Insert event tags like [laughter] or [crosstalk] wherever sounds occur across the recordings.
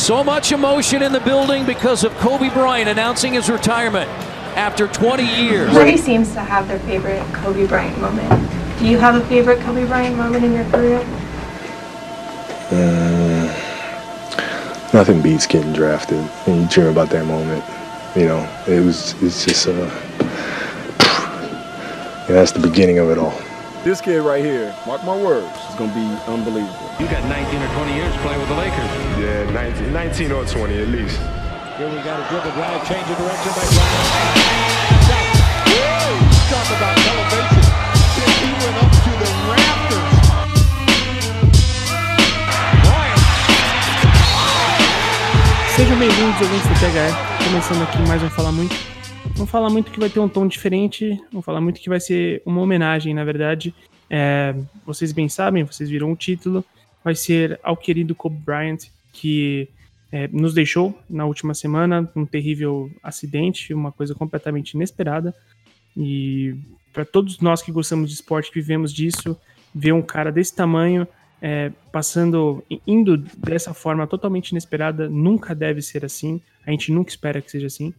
So much emotion in the building because of Kobe Bryant announcing his retirement after 20 years. Everybody seems to have their favorite Kobe Bryant moment. Do you have a favorite Kobe Bryant moment in your career? Uh, nothing beats getting drafted, and you dream about that moment. You know, it was. It's just. Uh, that's the beginning of it all. This kid right here, mark my words, is gonna be unbelievable. You got 19 or 20 years playing with the Lakers. Yeah, 19, 19 or 20 at least. Here we got a dribble drive, change of direction by Bryant. Talk about elevation. He went up to the rafters. Sejam bem-vindos, ouvintes do PHE. Começando aqui mais um Falar Muito. Vamos falar muito que vai ter um tom diferente. Vamos falar muito que vai ser uma homenagem, na verdade. É, vocês bem sabem, vocês viram o título. Vai ser ao querido Kobe Bryant, que é, nos deixou na última semana um terrível acidente, uma coisa completamente inesperada. E para todos nós que gostamos de esporte, que vivemos disso, ver um cara desse tamanho é, passando, indo dessa forma totalmente inesperada, nunca deve ser assim. A gente nunca espera que seja assim.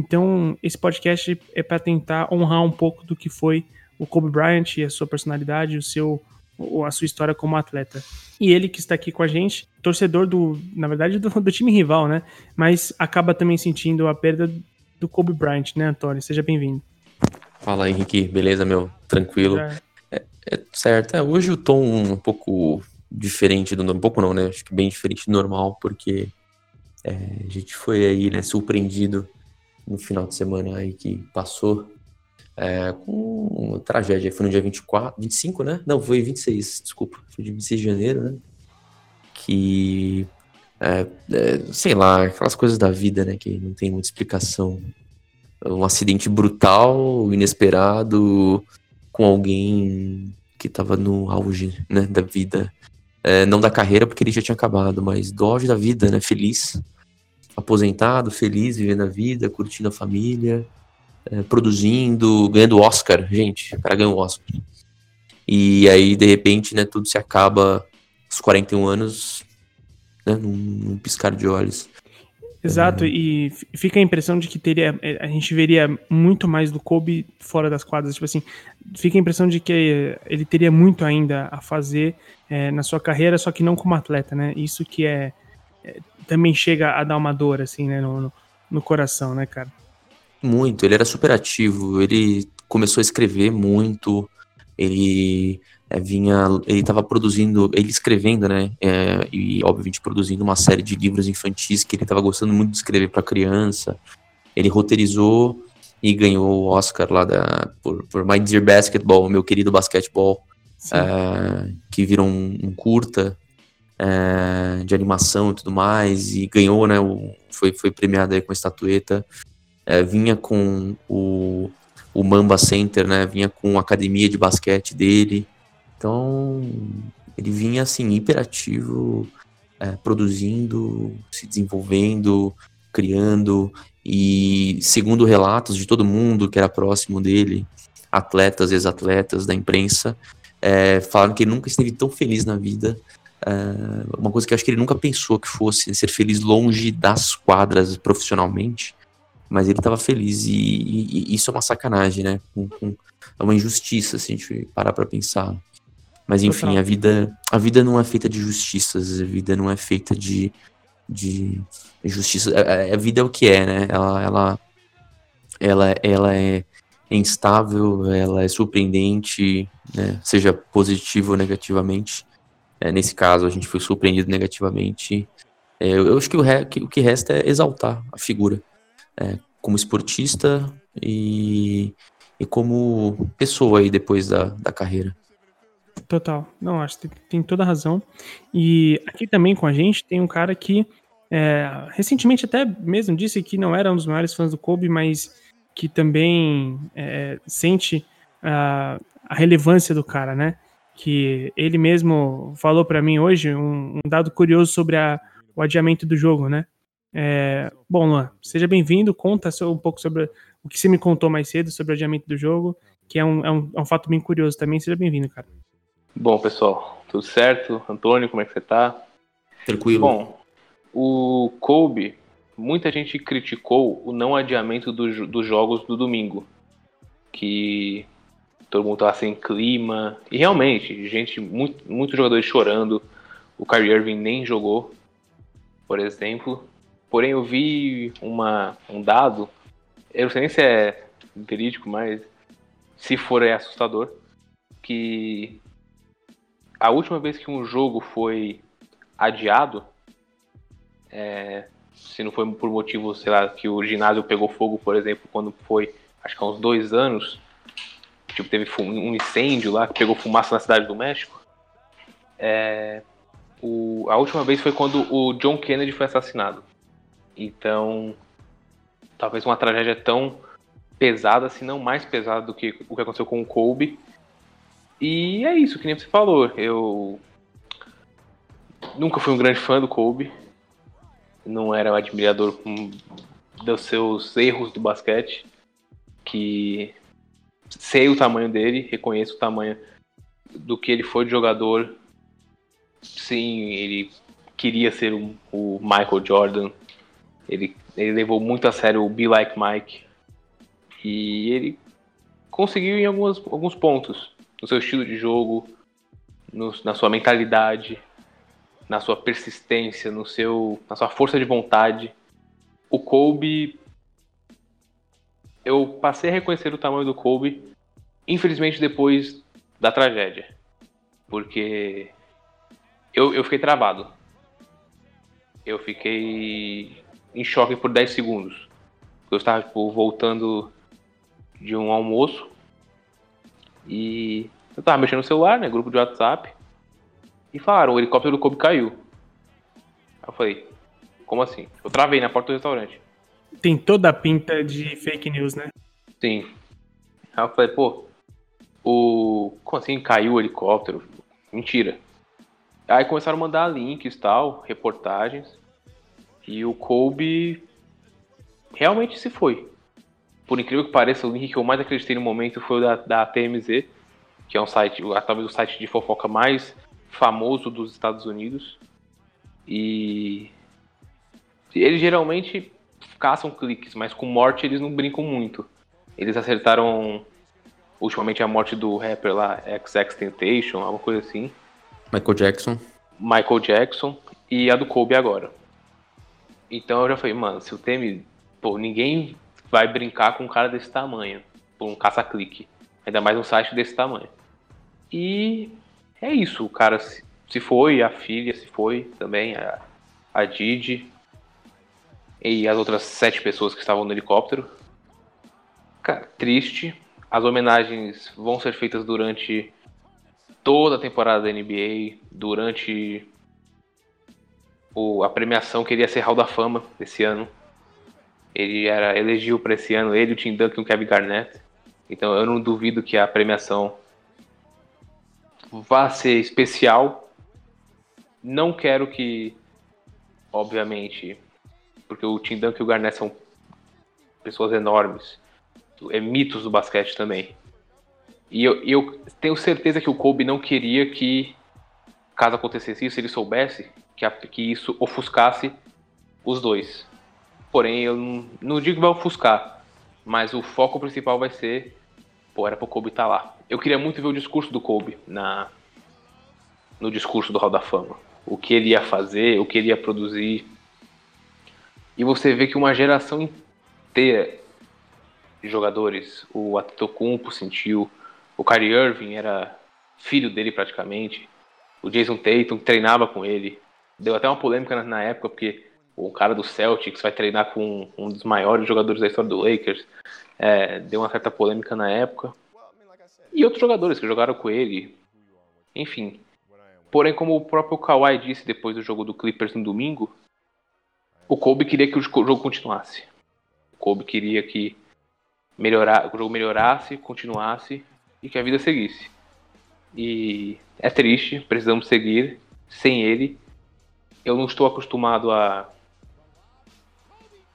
Então, esse podcast é para tentar honrar um pouco do que foi o Kobe Bryant e a sua personalidade, o seu, a sua história como atleta. E ele que está aqui com a gente, torcedor do, na verdade, do, do time rival, né? Mas acaba também sentindo a perda do Kobe Bryant, né, Antônio? Seja bem-vindo. Fala, Henrique. Beleza, meu? Tranquilo. É, é, é certo. É, hoje o tom um pouco diferente do... Um pouco não, né? Acho que bem diferente do normal, porque é, a gente foi aí, né, surpreendido no final de semana aí que passou é, com uma tragédia. Foi no dia 24, 25, né? Não, foi 26, desculpa. Foi de 26 de janeiro, né? Que, é, é, sei lá, aquelas coisas da vida, né? Que não tem muita explicação. Um acidente brutal, inesperado, com alguém que tava no auge, né? Da vida. É, não da carreira, porque ele já tinha acabado, mas do auge da vida, né? Feliz aposentado, feliz, vivendo a vida, curtindo a família, é, produzindo, ganhando Oscar. Gente, o cara ganhou Oscar. E aí, de repente, né, tudo se acaba aos 41 anos, né, num, num piscar de olhos. Exato, e fica a impressão de que teria, é, a gente veria muito mais do Kobe fora das quadras, tipo assim, fica a impressão de que ele teria muito ainda a fazer é, na sua carreira, só que não como atleta, né? Isso que é, é também chega a dar uma dor, assim, né, no, no, no coração, né, cara? Muito, ele era super ativo, ele começou a escrever muito, ele é, vinha, ele estava produzindo, ele escrevendo, né, é, e obviamente produzindo uma série de livros infantis que ele estava gostando muito de escrever para criança. Ele roteirizou e ganhou o Oscar lá da, por, por My Dear Basketball, meu querido basquetebol, é, que virou um, um curta é, de animação e tudo mais, e ganhou, né, o, foi, foi premiado aí com a estatueta, é, vinha com o, o Mamba Center, né, vinha com a academia de basquete dele, então ele vinha assim, hiperativo, é, produzindo, se desenvolvendo, criando, e segundo relatos de todo mundo que era próximo dele, atletas, ex-atletas da imprensa, é, falaram que ele nunca esteve tão feliz na vida Uh, uma coisa que eu acho que ele nunca pensou que fosse ser feliz longe das quadras profissionalmente, mas ele estava feliz e, e, e, isso é uma sacanagem, né? É uma injustiça se a gente parar para pensar. Mas enfim, a vida, a vida não é feita de justiças, a vida não é feita de, de justiça. A, a vida é o que é, né? Ela, ela, ela, ela é instável, ela é surpreendente, né? seja positivo ou negativamente. É, nesse caso, a gente foi surpreendido negativamente. É, eu, acho que o, re, que o, que resta é exaltar a figura é, como esportista e, e como pessoa aí depois da, da carreira. Total. Não, acho que tem toda a razão. E aqui também com a gente tem um cara que é, recentemente até mesmo disse que não era um dos maiores fãs do Kobe, mas que também é, sente a, a relevância do cara, né? Que ele mesmo falou para mim hoje, um, um, dado curioso sobre a, o adiamento do jogo, né? É, bom, Luan, seja bem-vindo, conta um pouco sobre o que você me contou mais cedo sobre o adiamento do jogo, que é um, é um, é um fato bem curioso também, seja bem-vindo, cara. Bom, pessoal, tudo certo? Antônio, como é que você tá? Tranquilo. Bom, O Kobe, muita gente criticou o não adiamento do, dos jogos do domingo. Que todo mundo tava sem clima. E realmente, gente, muito, muitos jogadores chorando. O Kyrie Irving nem jogou, por exemplo. Porém, eu vi uma, um dado, eu não sei nem se é verídico, mas se for é assustador, que a última vez que um jogo foi adiado, é, se não foi por motivo, sei lá, que o ginásio pegou fogo, por exemplo, quando foi, acho que há uns dois anos, tipo, teve um incêndio lá que pegou fumaça na cidade do México. É, o, a última vez foi quando o John Kennedy foi assassinado. Então, talvez uma tragédia tão pesada, se não mais pesada do que o que aconteceu com o Kobe. E é isso, que nem você falou. Eu nunca fui um grande fã do Kobe. Não era um admirador dos seus erros do basquete. Que sei o tamanho dele, reconheço o tamanho do que ele foi de jogador. Sim, ele queria ser o, o Michael Jordan. Ele, ele levou muito a sério o Be Like Mike. E ele conseguiu em algumas, alguns pontos. No seu estilo de jogo, no, na sua mentalidade, na sua persistência, no seu, na sua força de vontade. O Kobe eu passei a reconhecer o tamanho do Kobe, infelizmente depois da tragédia. Porque eu, eu fiquei travado. Eu fiquei em choque por 10 segundos. Eu estava tipo, voltando de um almoço e eu estava mexendo no celular, né? Grupo de WhatsApp. E falaram, o helicóptero do Kobe caiu. Eu falei, como assim? Eu travei na porta do restaurante. Tem toda a pinta de fake news, né? Sim. Aí eu falei, pô, o. Como assim caiu o helicóptero? Mentira. Aí começaram a mandar links tal, reportagens. E o Kobe realmente se foi. Por incrível que pareça, o link que eu mais acreditei no momento foi o da, da TMZ, que é um site, talvez o site de fofoca mais famoso dos Estados Unidos. E eles geralmente caçam cliques, mas com morte eles não brincam muito. Eles acertaram ultimamente a morte do rapper lá, XX Temptation, alguma coisa assim. Michael Jackson. Michael Jackson e a do Kobe agora. Então eu já falei, mano, se o Teme. Pô, ninguém vai brincar com um cara desse tamanho. Por um caça-clique. Ainda mais um site desse tamanho. E é isso, o cara se, se foi, a filha se foi também, a, a Didi e as outras sete pessoas que estavam no helicóptero. Cara, triste. As homenagens vão ser feitas durante toda a temporada da NBA, durante o, a premiação que ele ia ser Hall da Fama esse ano. Ele era elegeu para esse ano ele, o Tim Duncan e o Kevin Garnett. Então eu não duvido que a premiação vá ser especial. Não quero que, obviamente, porque o Tim Duncan e o Garnett são pessoas enormes, é mitos do basquete também. E eu, eu tenho certeza que o Kobe não queria que, caso acontecesse isso, ele soubesse que, a, que isso ofuscasse os dois. Porém, eu não, não digo que vai ofuscar, mas o foco principal vai ser, pô, era pro Kobe estar tá lá. Eu queria muito ver o discurso do Kobe na, no discurso do Hall da Fama. O que ele ia fazer, o que ele ia produzir e você vê que uma geração inteira de jogadores, o Atetokounmpo sentiu, o Kyrie Irving era filho dele praticamente, o Jason Tatum treinava com ele. Deu até uma polêmica na, época, porque o cara do Celtics vai treinar com um dos maiores jogadores da história do Lakers. É, deu uma certa polêmica na época. E outros jogadores que jogaram com ele. Enfim. Porém, como o próprio Kawhi disse depois do jogo do Clippers no domingo, o Kobe queria que o jogo continuasse. O Kobe queria que melhorar, o jogo melhorasse, continuasse e que a vida seguisse. E é triste, precisamos seguir sem ele. Eu não estou acostumado a.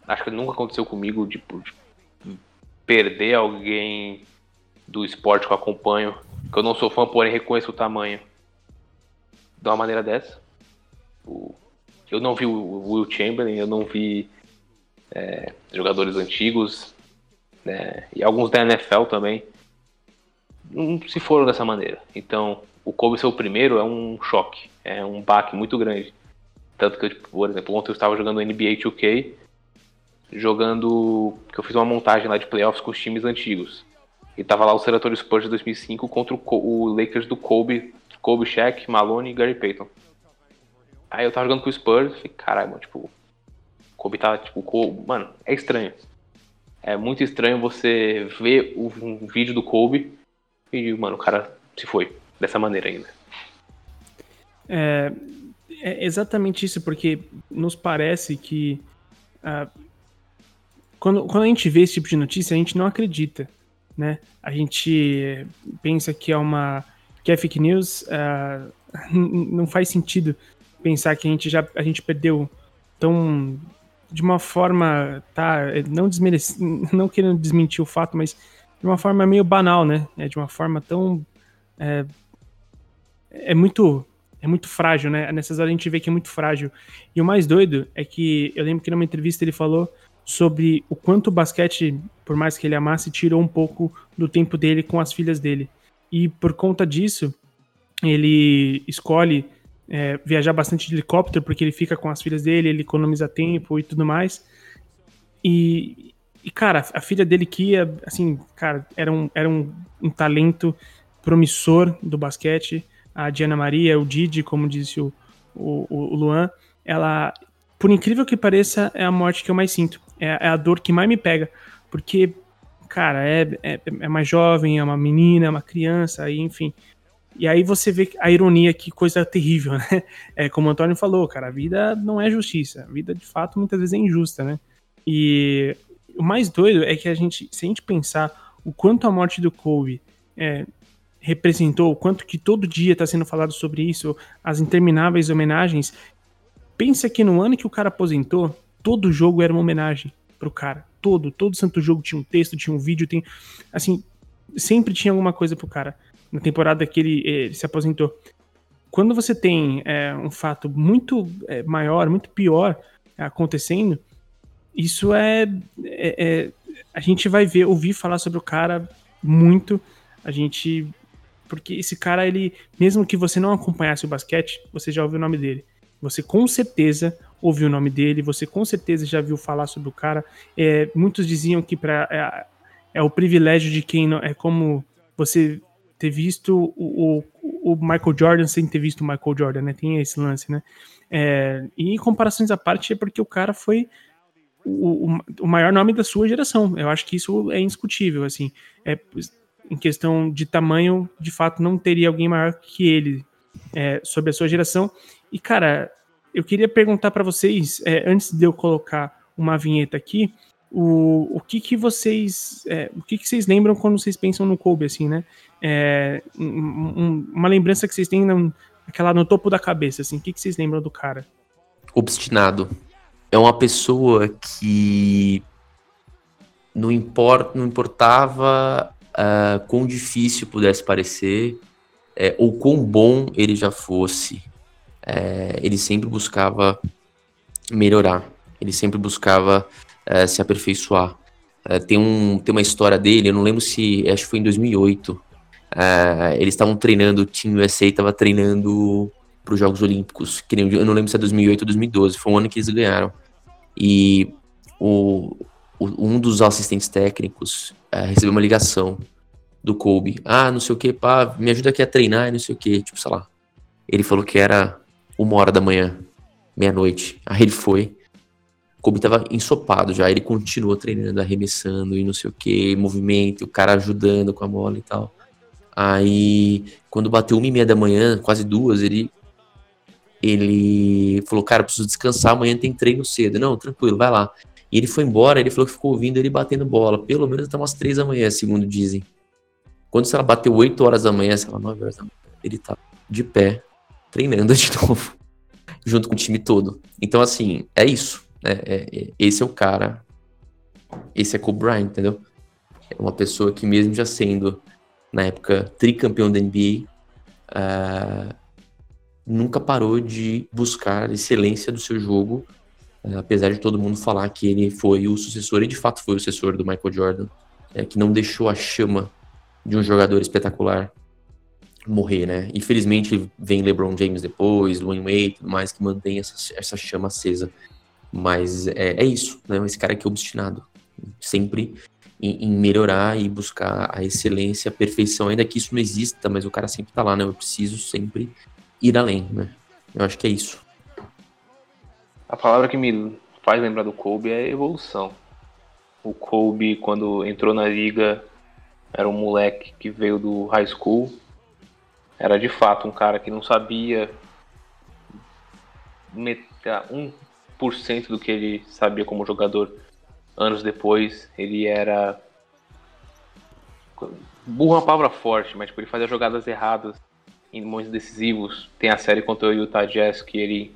Acho que nunca aconteceu comigo de, de perder alguém do esporte que eu acompanho, que eu não sou fã, porém reconheço o tamanho de uma maneira dessa. O eu não vi o Will Chamberlain, eu não vi é, jogadores antigos, né, e alguns da NFL também, não se foram dessa maneira. Então, o Kobe ser o primeiro é um choque, é um baque muito grande. Tanto que, por exemplo, ontem eu estava jogando NBA 2K, jogando. que eu fiz uma montagem lá de playoffs com os times antigos. E tava lá o San Antonio Spurs de 2005 contra o, o Lakers do Kobe, Kobe, Shaq, Malone e Gary Payton. Aí eu tava jogando com o Spurs, falei, caralho, mano, tipo, Kobe tá, tipo, Kobe, mano, é estranho. É muito estranho você ver um vídeo do Kobe e, mano, o cara se foi dessa maneira ainda. É, é exatamente isso, porque nos parece que uh, quando, quando a gente vê esse tipo de notícia, a gente não acredita, né? A gente pensa que é uma que é fake news, uh, [laughs] não faz sentido pensar que a gente já a gente perdeu tão de uma forma, tá, não desmerece, [laughs] não querendo desmentir o fato, mas de uma forma meio banal, né? É de uma forma tão é, é muito é muito frágil, né? Nessas horas a gente vê que é muito frágil. E o mais doido é que eu lembro que numa entrevista ele falou sobre o quanto o basquete, por mais que ele amasse, tirou um pouco do tempo dele com as filhas dele. E por conta disso, ele escolhe é, viajar bastante de helicóptero porque ele fica com as filhas dele, ele economiza tempo e tudo mais. E, e cara, a filha dele que assim, cara, era um, era um, um talento promissor do basquete. A Diana Maria, o Didi, como disse o, o, o Luan, ela, por incrível que pareça, é a morte que eu mais sinto. É, é a dor que mais me pega. Porque, cara, é, é, é mais jovem, é uma menina, é uma criança, aí, enfim. E aí você vê a ironia, que coisa terrível, né? É como o Antônio falou, cara, a vida não é justiça. A vida, de fato, muitas vezes é injusta, né? E o mais doido é que a gente, se a gente pensar o quanto a morte do Kobe é, representou, o quanto que todo dia está sendo falado sobre isso, as intermináveis homenagens, pensa que no ano que o cara aposentou, todo jogo era uma homenagem pro cara. Todo, todo santo jogo tinha um texto, tinha um vídeo, tem. Assim, sempre tinha alguma coisa pro cara. Na temporada que ele, ele se aposentou. Quando você tem é, um fato muito é, maior, muito pior acontecendo, isso é, é, é, A gente vai ver, ouvir falar sobre o cara muito. A gente. Porque esse cara, ele. Mesmo que você não acompanhasse o basquete, você já ouviu o nome dele. Você com certeza ouviu o nome dele, você com certeza já viu falar sobre o cara. É, muitos diziam que pra, é, é, o privilégio de quem não. É como você ter visto o, o, o, Michael Jordan sem ter visto o Michael Jordan, né? Tem esse lance, né? É, e em comparações à parte é porque o cara foi o, o, maior nome da sua geração. Eu acho que isso é indiscutível, assim. É, em questão de tamanho, de fato, não teria alguém maior que ele é, sobre a sua geração. E, cara, eu queria perguntar para vocês, é, antes de eu colocar uma vinheta aqui, o, o que que vocês é, o que que vocês lembram quando vocês pensam no Kobe, assim, né? É, um, uma lembrança que vocês têm na, aquela no topo da cabeça, assim, o que que vocês lembram do cara? Obstinado é uma pessoa que não, import, não importava uh, quão difícil pudesse parecer é, ou quão bom ele já fosse, é, ele sempre buscava melhorar, ele sempre buscava é, se aperfeiçoar. É, tem, um, tem uma história dele, eu não lembro se, acho que foi em 2008, é, eles estavam treinando, o Team USA estava treinando para os Jogos Olímpicos, que nem, eu não lembro se é 2008 ou 2012, foi um ano que eles ganharam. E o, o um dos assistentes técnicos é, recebeu uma ligação do Kobe. Ah, não sei o que, pá, me ajuda aqui a treinar, não sei o que, tipo, sei lá. Ele falou que era uma hora da manhã, meia-noite. Aí ele foi. Kobe tava ensopado já, ele continuou treinando, arremessando e não sei o que, movimento, o cara ajudando com a bola e tal. Aí, quando bateu uma e meia da manhã, quase duas, ele ele falou, cara, preciso descansar, amanhã tem treino cedo. Não, tranquilo, vai lá. E ele foi embora, ele falou que ficou ouvindo ele batendo bola, pelo menos até umas três da manhã, segundo dizem. Quando ela bateu 8 horas da manhã, sei lá, 9 horas da manhã, ele tá de pé, treinando [laughs] de novo, junto com o time todo. Então, assim, é isso. Né? É, é, esse é o cara. Esse é Kobe Bryant, entendeu? É uma pessoa que, mesmo já sendo, na época, tricampeão da NBA, uh, nunca parou de buscar excelência do seu jogo, é, apesar de todo mundo falar que ele foi o sucessor, e de fato foi o sucessor do Michael Jordan, é, que não deixou a chama de um jogador espetacular morrer, né? Infelizmente vem LeBron James depois, Dwayne Wade, tudo mais que mantém essa, essa chama acesa. Mas é, é isso, né? Esse cara que é obstinado, sempre em, em, melhorar e buscar a excelência, a perfeição, ainda que isso não exista, mas o cara sempre tá lá, né? Eu preciso sempre ir além, né? Eu acho que é isso. A palavra que me faz lembrar do Kobe é evolução. O Kobe, quando entrou na liga, era um moleque que veio do high school. Era de fato um cara que não sabia meter 1% do que ele sabia como jogador anos depois. Ele era. Burro é uma palavra forte, mas tipo, ele fazia jogadas erradas em momentos decisivos. Tem a série contra o Utah Jazz que ele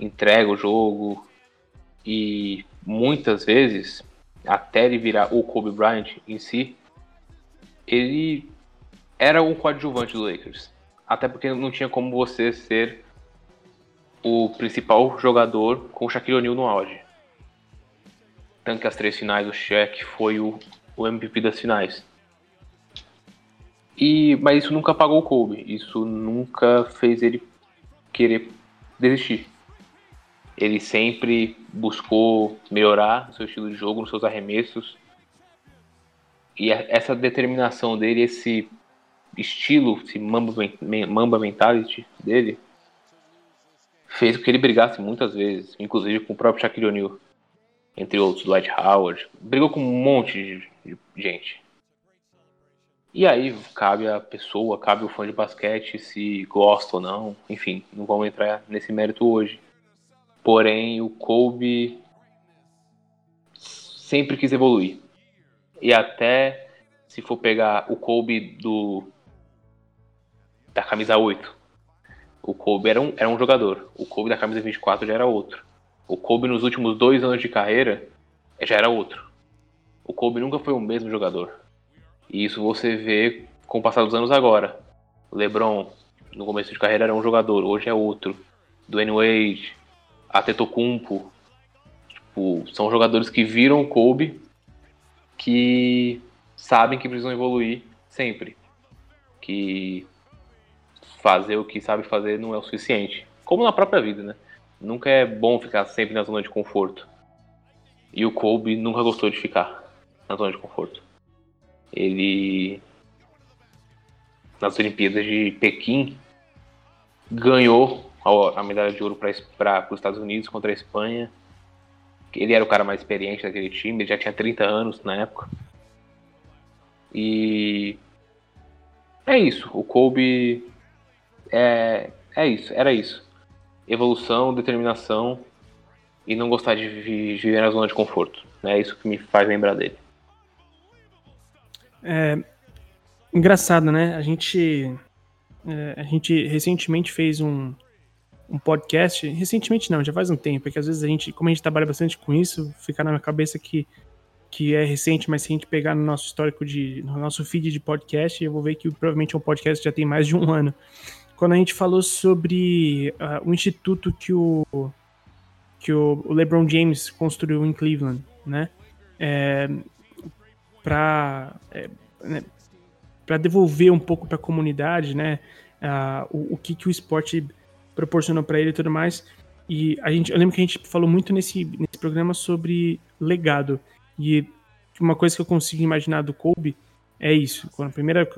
entrega o jogo e muitas vezes, até ele virar o Kobe Bryant em si, ele era um coadjuvante do Lakers. Até porque não tinha como você ser o principal jogador com o Shaquille O'Neal no auge. Tanto que as três finais, o Shaq foi o, o MVP das finais. E, mas isso nunca apagou o Kobe. Isso nunca fez ele querer desistir. Ele sempre buscou melhorar seu estilo de jogo, nos seus arremessos. E essa determinação dele, esse estilo, esse mamba, mamba mentality dele, fez com que ele brigasse muitas vezes, inclusive com o próprio Shaquille O'Neal, entre outros, Dwight Howard. Brigou com um monte de gente. E aí cabe a pessoa, cabe o fã de basquete se gosta ou não. Enfim, não vamos entrar nesse mérito hoje. Porém, o Kobe sempre quis evoluir. E até se for pegar o Kobe do da camisa 8, o Kobe era um, era um jogador. O Kobe da camisa 24 já era outro. O Kobe nos últimos dois anos de carreira já era outro. O Kobe nunca foi o mesmo jogador. E isso você vê com o passar dos anos agora. O LeBron, no começo de carreira, era um jogador, hoje é outro. Dwayne Wade, Atetokounmpo. Tipo, são jogadores que viram o Kobe, que sabem que precisam evoluir sempre. Que fazer o que sabe fazer não é o suficiente. Como na própria vida, né? Nunca é bom ficar sempre na zona de conforto. E o Kobe nunca gostou de ficar na zona de conforto. Ele nas Olimpíadas de Pequim ganhou a medalha de ouro para os Estados Unidos contra a Espanha. Ele era o cara mais experiente daquele time, ele já tinha 30 anos na época. E é isso, o Kobe é, é isso, era isso. Evolução, determinação e não gostar de viver na zona de conforto. É isso que me faz lembrar dele. É engraçado, né? A gente, é, a gente recentemente fez um, um podcast. Recentemente não, já faz um tempo, porque às vezes a gente, como a gente trabalha bastante com isso, fica na minha cabeça que, que é recente, mas se a gente pegar no nosso histórico de. no nosso feed de podcast, eu vou ver que provavelmente é um podcast que já tem mais de um ano. Quando a gente falou sobre uh, o instituto que o que o LeBron James construiu em Cleveland, né? É, para é, né, para devolver um pouco para a comunidade, né, uh, o, o, que, que o esporte proporcionou para ele e tudo mais. E a gente, eu lembro que a gente falou muito nesse, nesse programa sobre legado. E uma coisa que eu consigo imaginar do Kobe é isso. Quando a primeira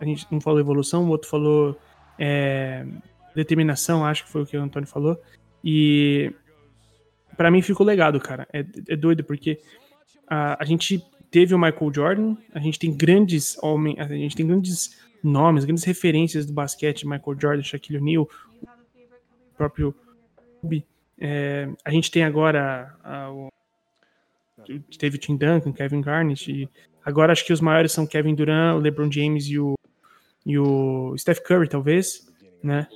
a gente não falou evolução, o outro falou é, determinação, acho que foi o que o Antônio falou. E para mim ficou legado, cara. É, é doido porque a, a gente teve o Michael Jordan, a gente tem grandes homens, a gente tem grandes nomes, grandes referências do basquete, Michael Jordan, Shaquille O'Neal, o próprio. É, a gente tem agora a, o, teve o Tim Duncan, Kevin Garnett, e agora acho que os maiores são Kevin Durant, o LeBron James e o, e o Steph Curry, talvez, né?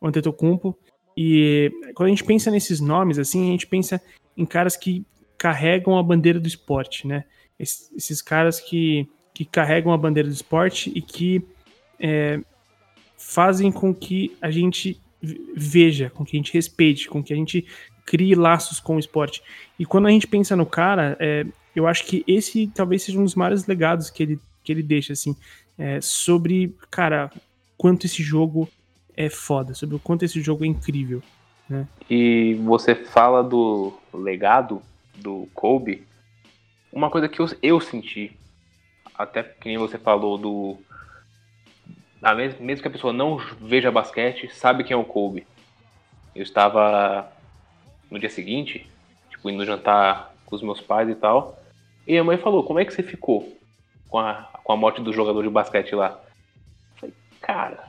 O Antetokounmpo. E quando a gente pensa nesses nomes, assim, a gente pensa em caras que carregam a bandeira do esporte, né? esses caras que, que carregam a bandeira do esporte e que é, fazem com que a gente veja, com que a gente respeite, com que a gente crie laços com o esporte. E quando a gente pensa no cara, é, eu acho que esse talvez seja um dos maiores legados que ele, que ele deixa, assim, é, sobre, cara, quanto esse jogo é foda, sobre o quanto esse jogo é incrível. Né? E você fala do legado do Kobe, uma coisa que eu, eu senti, até que nem você falou do. Mesmo que a pessoa não veja basquete, sabe quem é o Kobe. Eu estava no dia seguinte, tipo, indo jantar com os meus pais e tal. E a mãe falou, como é que você ficou com a, com a morte do jogador de basquete lá? Falei, cara,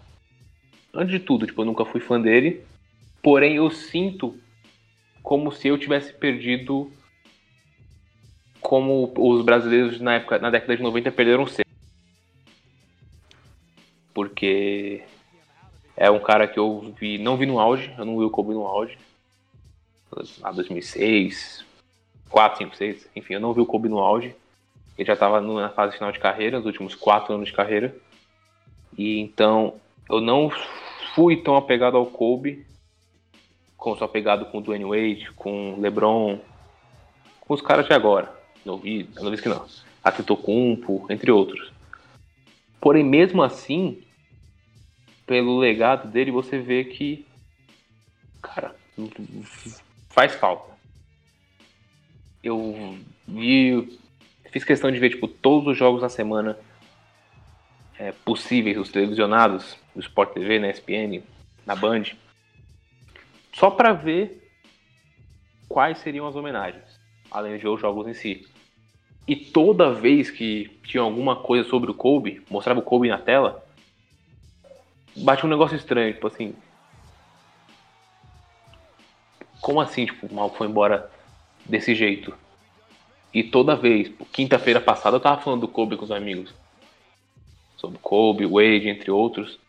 antes de tudo, tipo, eu nunca fui fã dele. Porém, eu sinto como se eu tivesse perdido como os brasileiros na época, na década de 90 perderam o Porque é um cara que eu vi, não vi no auge, eu não vi o Kobe no auge. Lá 2006, 4, 5, 6, enfim, eu não vi o Kobe no auge. Ele já estava na fase final de carreira, nos últimos 4 anos de carreira. E então eu não fui tão apegado ao Kobe como sou apegado com o Dwayne Wade, com o LeBron, com os caras de agora. Não vi, não vi que não. Atitocumpo, entre outros. Porém, mesmo assim, pelo legado dele, você vê que, cara, faz falta. Eu vi, fiz questão de ver tipo todos os jogos na semana é, possíveis, os televisionados, no Sport TV, na ESPN, na Band, só para ver quais seriam as homenagens, além de os jogos em si. E toda vez que tinha alguma coisa sobre o Kobe, mostrava o Kobe na tela, bate um negócio estranho, tipo assim. Como assim, tipo, o mal foi embora desse jeito? E toda vez, quinta-feira passada eu tava falando do Kobe com os amigos. Sobre Kobe, Wade, entre outros.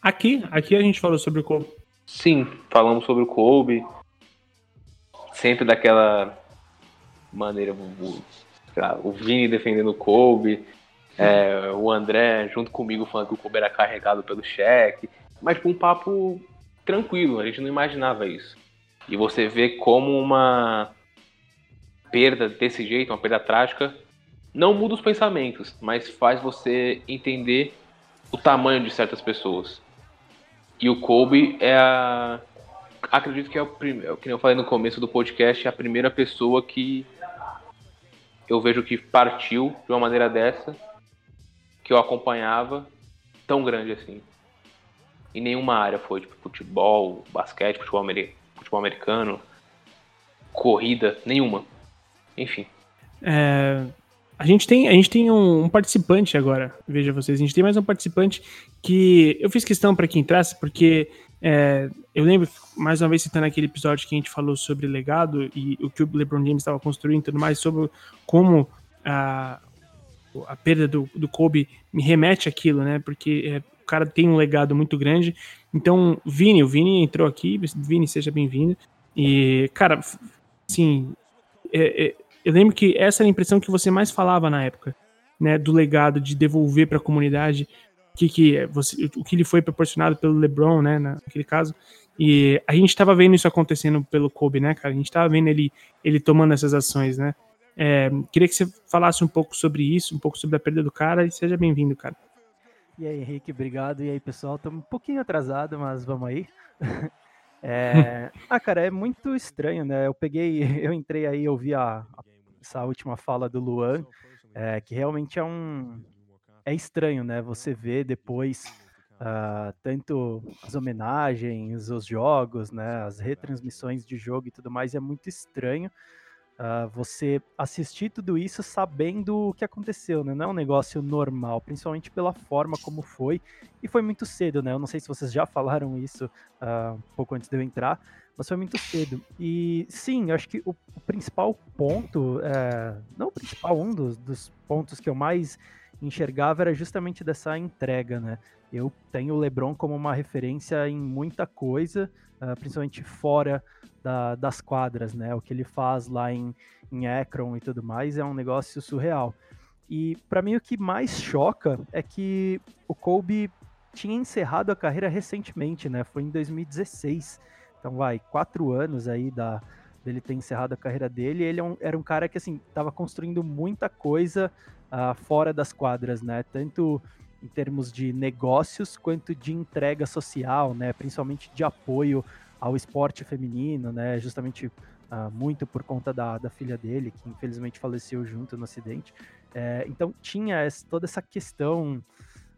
Aqui, aqui a gente falou sobre o Kobe. Sim, falamos sobre o Kobe. Sempre daquela maneira. O, o Vini defendendo o Kobe. É, o André junto comigo falando que o Kobe era carregado pelo cheque. Mas com um papo tranquilo, a gente não imaginava isso. E você vê como uma perda desse jeito, uma perda trágica, não muda os pensamentos, mas faz você entender o tamanho de certas pessoas. E o Kobe é a. Acredito que é o primeiro. Que eu falei no começo do podcast, é a primeira pessoa que eu vejo que partiu de uma maneira dessa, que eu acompanhava, tão grande assim. Em nenhuma área foi, tipo, futebol, basquete, futebol americano, corrida, nenhuma. Enfim. É, a gente tem, a gente tem um, um, participante agora, veja vocês, a gente tem mais um participante que eu fiz questão para que entrasse, porque é, eu lembro, mais uma vez citando aquele episódio que a gente falou sobre legado e o que o LeBron James estava construindo e tudo mais, sobre como a, a perda do, do Kobe me remete àquilo, né? Porque é, o cara tem um legado muito grande. Então, Vini, o Vini entrou aqui, Vini, seja bem-vindo. E, cara, assim, é, é, eu lembro que essa era a impressão que você mais falava na época, né, do legado de devolver para a comunidade que, que você, o que lhe foi proporcionado pelo LeBron, né, naquele caso. E a gente estava vendo isso acontecendo pelo Kobe, né, cara? A gente estava vendo ele, ele tomando essas ações, né? É, queria que você falasse um pouco sobre isso, um pouco sobre a perda do cara e seja bem-vindo, cara. E aí, Henrique, obrigado. E aí, pessoal, estamos um pouquinho atrasado, mas vamos aí. [laughs] É... ah, cara, é muito estranho, né? Eu peguei, [laughs] eu entrei aí, eu vi a, a essa última fala do Luan, é, que realmente é um. É estranho, né? Você vê depois uh, tanto as homenagens, os jogos, né? As retransmissões de jogo e tudo mais, é muito estranho. Uh, você assistir tudo isso sabendo o que aconteceu, né? Não é um negócio normal, principalmente pela forma como foi. E foi muito cedo, né? Eu não sei se vocês já falaram isso uh, um pouco antes de eu entrar, mas foi muito cedo. E sim, eu acho que o, o principal ponto, é, não o principal, um dos, dos, pontos que eu mais enxergava era justamente dessa entrega, né? Eu tenho o LeBron como uma referência em muita coisa, uh, principalmente fora da, das quadras, né? O que ele faz lá em, em Akron e tudo mais é um negócio surreal. E para mim o que mais choca é que o Kobe tinha encerrado a carreira recentemente, né? Foi em 2016. Então vai, quatro anos aí da, dele ter encerrado a carreira dele. Ele é um, era um cara que assim estava construindo muita coisa uh, fora das quadras, né? Tanto em termos de negócios quanto de entrega social, né? Principalmente de apoio ao esporte feminino, né? Justamente uh, muito por conta da, da filha dele, que infelizmente faleceu junto no acidente. É, então tinha essa, toda essa questão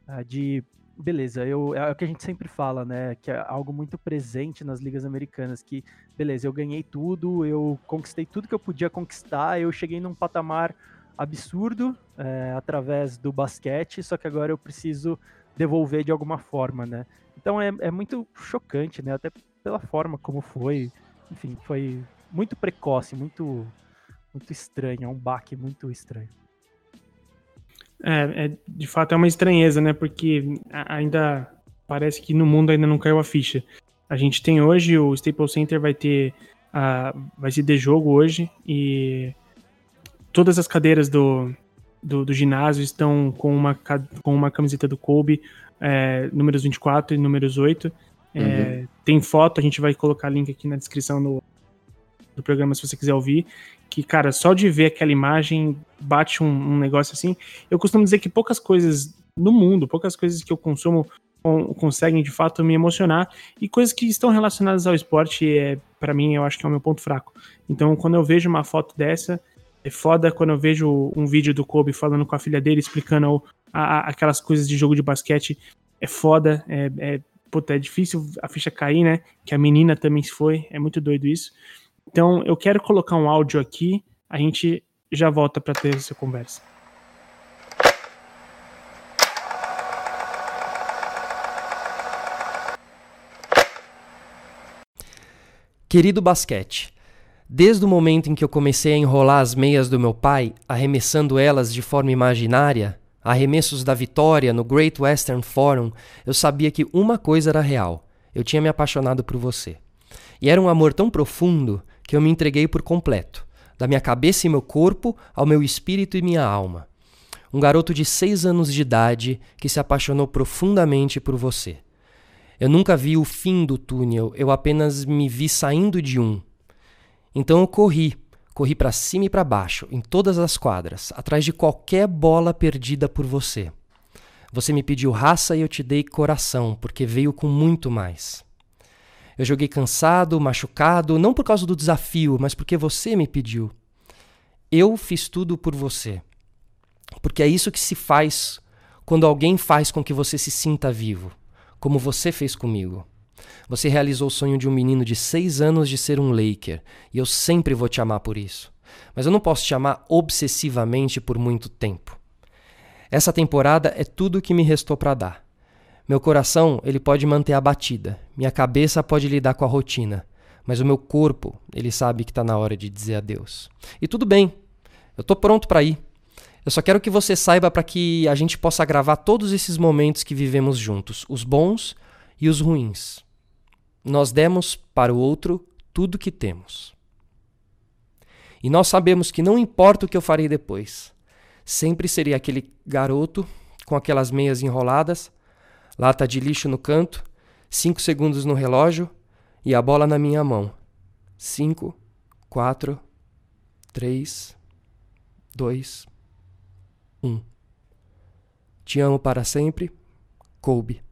uh, de beleza, eu, é o que a gente sempre fala, né? Que é algo muito presente nas ligas americanas, que, beleza, eu ganhei tudo, eu conquistei tudo que eu podia conquistar, eu cheguei num patamar absurdo é, através do basquete, só que agora eu preciso devolver de alguma forma, né? Então é, é muito chocante, né? Até pela forma como foi, enfim, foi muito precoce, muito, muito estranho, é um baque muito estranho. É, é, de fato é uma estranheza, né? Porque ainda parece que no mundo ainda não caiu a ficha. A gente tem hoje, o Staples Center vai ter. Uh, vai ser de jogo hoje e todas as cadeiras do, do, do, ginásio estão com uma, com uma camiseta do Kobe, é, números 24 e números 8. É, uhum. Tem foto, a gente vai colocar link aqui na descrição do, do programa se você quiser ouvir que, cara, só de ver aquela imagem bate um, um, negócio assim. Eu costumo dizer que poucas coisas no mundo, poucas coisas que eu consumo conseguem de fato me emocionar e coisas que estão relacionadas ao esporte é para mim eu acho que é o meu ponto fraco. Então quando eu vejo uma foto dessa é foda quando eu vejo um vídeo do Kobe falando com a filha dele explicando a, a, aquelas coisas de jogo de basquete é foda é, é, puta, é difícil a ficha cair né que a menina também se foi é muito doido isso então, eu quero colocar um áudio aqui, a gente já volta para ter essa conversa. Querido basquete, desde o momento em que eu comecei a enrolar as meias do meu pai, arremessando elas de forma imaginária, arremessos da vitória no Great Western Forum, eu sabia que uma coisa era real: eu tinha me apaixonado por você. E era um amor tão profundo que eu me entreguei por completo, da minha cabeça e meu corpo ao meu espírito e minha alma. Um garoto de seis anos de idade que se apaixonou profundamente por você. Eu nunca vi o fim do túnel, eu apenas me vi saindo de um. Então eu corri, corri para cima e para baixo, em todas as quadras, atrás de qualquer bola perdida por você. Você me pediu raça e eu te dei coração, porque veio com muito mais. Eu joguei cansado, machucado, não por causa do desafio, mas porque você me pediu. Eu fiz tudo por você. Porque é isso que se faz quando alguém faz com que você se sinta vivo, como você fez comigo. Você realizou o sonho de um menino de seis anos de ser um Laker, e eu sempre vou te amar por isso. Mas eu não posso te amar obsessivamente por muito tempo. Essa temporada é tudo o que me restou para dar. Meu coração, ele pode manter a batida. Minha cabeça pode lidar com a rotina. Mas o meu corpo, ele sabe que está na hora de dizer adeus. E tudo bem. Eu estou pronto para ir. Eu só quero que você saiba para que a gente possa gravar todos esses momentos que vivemos juntos, os bons e os ruins. Nós demos para o outro tudo que temos. E nós sabemos que não importa o que eu farei depois, sempre serei aquele garoto com aquelas meias enroladas, lata de lixo no canto, cinco segundos no relógio e a bola na minha mão. Cinco, quatro, três, dois, um. Te amo para sempre, Kobe.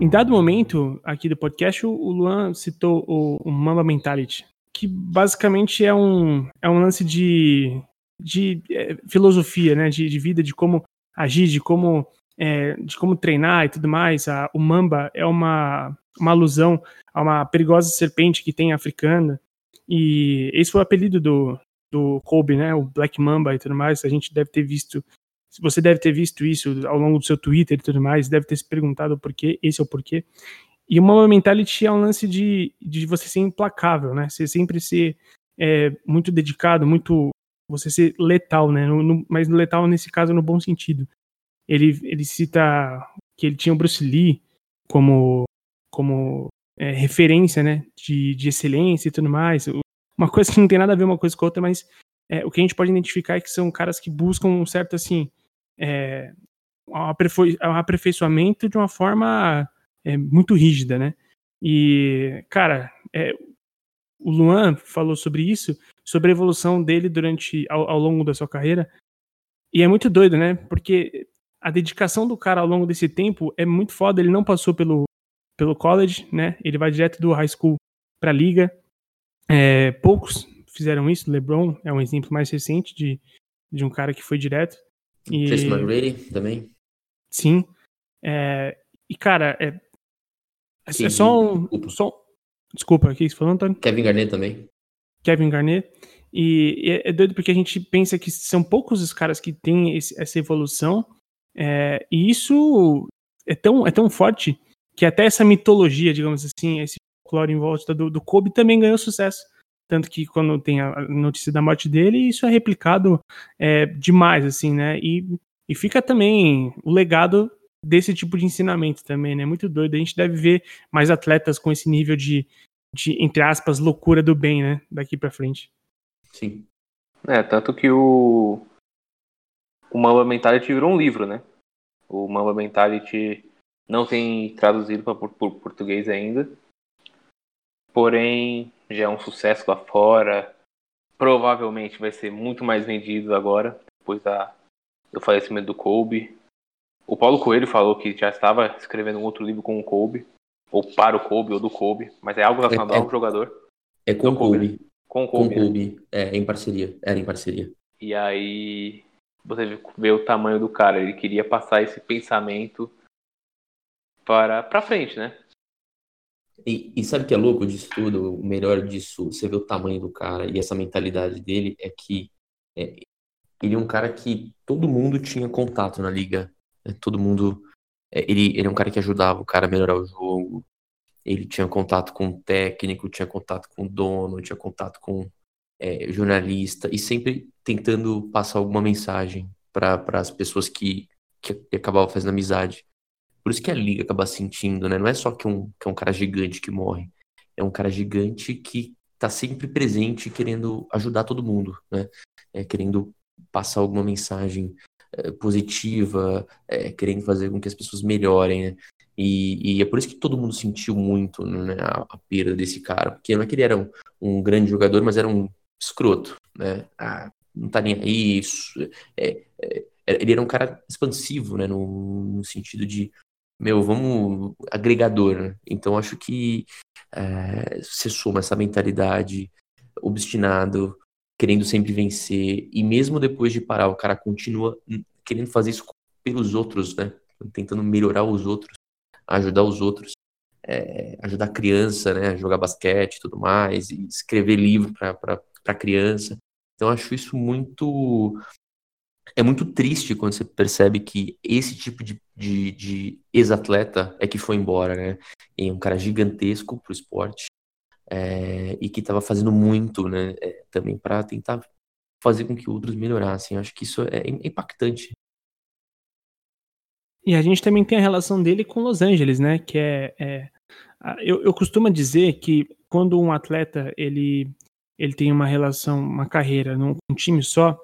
Em dado momento aqui do podcast, o Luan citou o, o Mamba Mentality, que basicamente é um, é um lance de, de é, filosofia, né, de, de, vida, de como agir, de como, é, de como treinar e tudo mais. A, o Mamba é uma, uma alusão a uma perigosa serpente que tem africana, e esse foi o apelido do, do Kobe, né, o Black Mamba e tudo mais. A gente deve ter visto você deve ter visto isso ao longo do seu Twitter e tudo mais, deve ter se perguntado o porquê, esse é o porquê. E uma mentality é um lance de, de você ser implacável, né? Você sempre ser é, muito dedicado, muito você ser letal, né? No, no, mas letal nesse caso no bom sentido. Ele, ele cita que ele tinha o Bruce Lee como, como é, referência, né? De, de excelência e tudo mais. Uma coisa que não tem nada a ver uma coisa com a outra, mas é, o que a gente pode identificar é que são caras que buscam um certo, assim, é, um aperfeiçoamento de uma forma é, muito rígida, né? E, cara, é, o Luan falou sobre isso, sobre a evolução dele durante ao, ao, longo da sua carreira. E é muito doido, né? Porque a dedicação do cara ao longo desse tempo é muito foda. Ele não passou pelo, pelo college, né? Ele vai direto do high school para liga. É, poucos fizeram isso. LeBron é um exemplo mais recente de, de um cara que foi direto. E... Tracy McGrady também. Sim. É, e, cara, é, é, é só um. Só, desculpa, o que você falou, Antônio? Kevin Garnett também. Kevin Garnett. E é, é doido porque a gente pensa que são poucos os caras que têm esse, essa evolução. É, e isso é tão, é tão forte que até essa mitologia, digamos assim, esse folclore em volta do, do Kobe também ganhou sucesso. Tanto que quando tem a notícia da morte dele, isso é replicado é, demais, assim, né? E, e fica também o legado desse tipo de ensinamento também, né? Muito doido. A gente deve ver mais atletas com esse nível de, de entre aspas, loucura do bem, né? Daqui para frente. Sim. É, tanto que o o Mamba Mentality virou um livro, né? O Mamba Mentality não tem traduzido para por português ainda. Porém, já é um sucesso lá fora. Provavelmente vai ser muito mais vendido agora, depois da, do falecimento do Kobe. O Paulo Coelho falou que já estava escrevendo um outro livro com o Kobe, ou para o Kobe, ou do Kobe, mas é algo relacionado é, é, ao jogador. É com o Kobe. Kobe. Com o Kobe. Com Kobe. Né? É, em parceria. Era em parceria. E aí você vê o tamanho do cara. Ele queria passar esse pensamento para pra frente, né? E, e sabe o que é louco disso tudo? O melhor disso, você vê o tamanho do cara e essa mentalidade dele é que é, ele é um cara que todo mundo tinha contato na liga. Né? Todo mundo. É, ele, ele é um cara que ajudava o cara a melhorar o jogo. Ele tinha contato com o técnico, tinha contato com o dono, tinha contato com é, jornalista e sempre tentando passar alguma mensagem para as pessoas que, que acabavam fazendo amizade. Por isso que a liga acaba sentindo, né? Não é só que, um, que é um cara gigante que morre. É um cara gigante que tá sempre presente querendo ajudar todo mundo, né? É, querendo passar alguma mensagem é, positiva, é, querendo fazer com que as pessoas melhorem, né? E, e, é por isso que todo mundo sentiu muito né, a, a, perda desse cara, porque não é que ele era um, um grande jogador, mas era um escroto, né? Ah, não tá nem aí, isso, é, é, ele era um cara expansivo, né, no, no sentido de meu, vamos agregador, né? Então acho que é, você soma essa mentalidade obstinado, querendo sempre vencer, e mesmo depois de parar, o cara continua querendo fazer isso pelos outros, né? Tentando melhorar os outros, ajudar os outros, é, ajudar a criança, né? Jogar basquete e tudo mais, e escrever livro para criança. Então acho isso muito é muito triste quando você percebe que esse tipo de, de, de ex-atleta é que foi embora, né? E um cara gigantesco pro esporte é, e que estava fazendo muito, né? É, também para tentar fazer com que outros melhorassem. Acho que isso é impactante. E a gente também tem a relação dele com Los Angeles, né? Que é, é eu, eu costumo dizer que quando um atleta ele ele tem uma relação, uma carreira num um time só,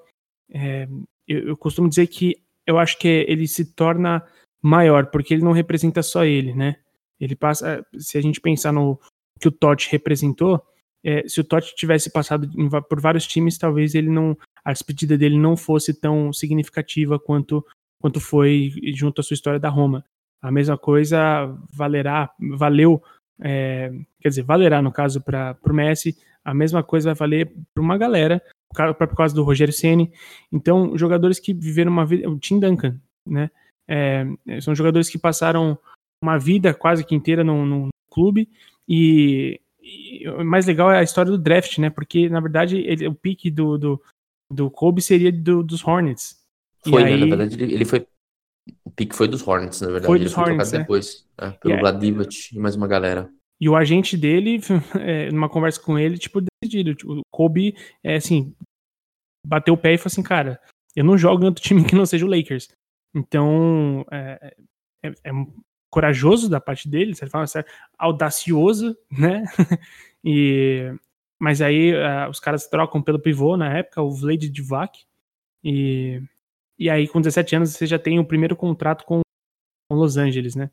é, eu, eu, costumo dizer que eu acho que ele se torna maior, porque ele não representa só ele, né? Ele passa, se a gente pensar no que o Totti representou, é, se o Totti tivesse passado por vários times, talvez ele não, a despedida dele não fosse tão significativa quanto quanto foi junto à sua história da Roma. A mesma coisa valerá, valeu, é, quer dizer, valerá no caso para o Messi, a mesma coisa vai valer para uma galera por causa do Rogério Ceni. Então, jogadores que viveram uma vida, o Tim Duncan, né? É, são jogadores que passaram uma vida quase que inteira no, no clube e, e, o mais legal é a história do draft, né? Porque na verdade ele, o pique do, do, do Kobe seria do, dos Hornets. Foi, né? na verdade ele, ele, foi o pique foi dos Hornets, na verdade. Foi dos ele Hornets, foi né? depois, né? pelo yeah. Vladivac e mais uma galera. E o agente dele, [laughs] é, numa conversa com ele, tipo, decidido. Tipo, o Kobe, é assim, bateu o pé e falou assim, cara, eu não jogo em outro time que não seja o Lakers. Então, é, é, é corajoso da parte dele, você fala, é audacioso, [laughs] né? e, mas aí uh, os caras trocam pelo pivô na época, o Vlade Divac, e, e aí com 17 anos você já tem o primeiro contrato com, com Los Angeles, né?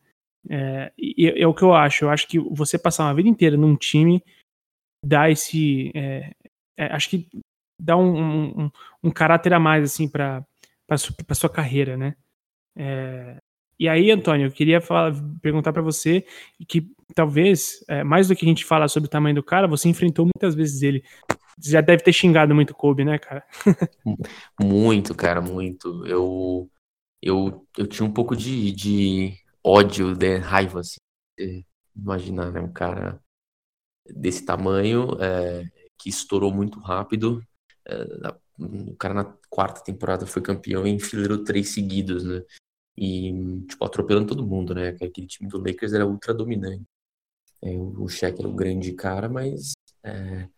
É, e é o que eu acho, eu acho que você passar uma vida inteira num time dá esse. É, é, acho que dá um, um, um, caráter a mais, assim, para para sua carreira, né? É, e aí, Antônio, eu queria falar, perguntar para você que talvez, é, mais do que a gente fala sobre o tamanho do cara, você enfrentou muitas vezes ele. Você já deve ter xingado muito Kobe, né, cara? [laughs] muito, cara, muito. Eu, eu, eu tinha um pouco de, de ódio, de raiva, assim. Imaginar, né, um cara desse tamanho, é, que estourou muito rápido. É, o cara na quarta temporada foi campeão e enfileirou três seguidos, né? E, tipo, atropelando todo mundo, né? Aquele time do Lakers era ultra dominante. É, o Shaq era o grande cara, mas é,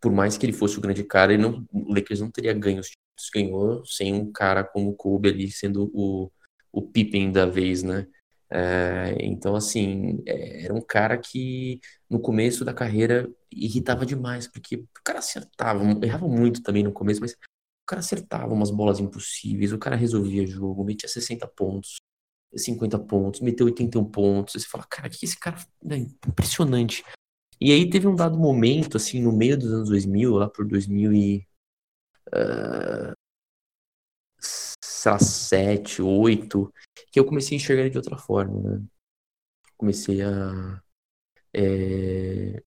por mais que ele fosse o grande cara, ele não, o Lakers não teria ganho os títulos. Ganhou sem um cara como o Kobe ali sendo o, o Pippen da vez, né? É, então, assim, é, era um cara que no começo da carreira irritava demais, porque o cara acertava, errava muito também no começo, mas o cara acertava umas bolas impossíveis, o cara resolvia jogo, metia 60 pontos, 50 pontos, meteu 81 pontos. Você fala, cara, que esse cara é impressionante. E aí teve um dado momento, assim, no meio dos anos 2000, lá por 2000 e... Uh, sei lá, 7, 8, que eu comecei a enxergar ele de outra forma, né? Comecei a é,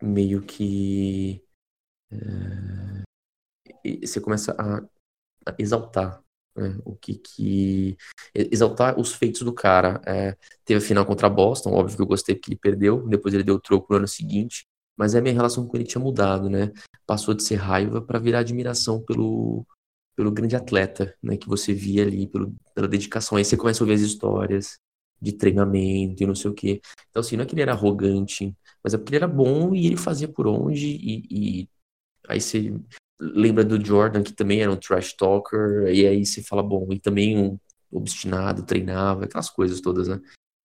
meio que é, você começa a, a exaltar né, o que que exaltar os feitos do cara. É, teve a final contra Boston óbvio que eu gostei porque ele perdeu depois ele deu o troco no ano seguinte mas a minha relação com ele tinha mudado né? Passou de ser raiva para virar admiração pelo pelo grande atleta, né, que você via ali, pelo, pela dedicação. Aí você começa a ouvir as histórias de treinamento e não sei o quê. Então, assim, não é que ele era arrogante, mas é porque ele era bom e ele fazia por onde. E, e aí você lembra do Jordan, que também era um trash talker, e aí você fala, bom, e também um obstinado, treinava, aquelas coisas todas, né?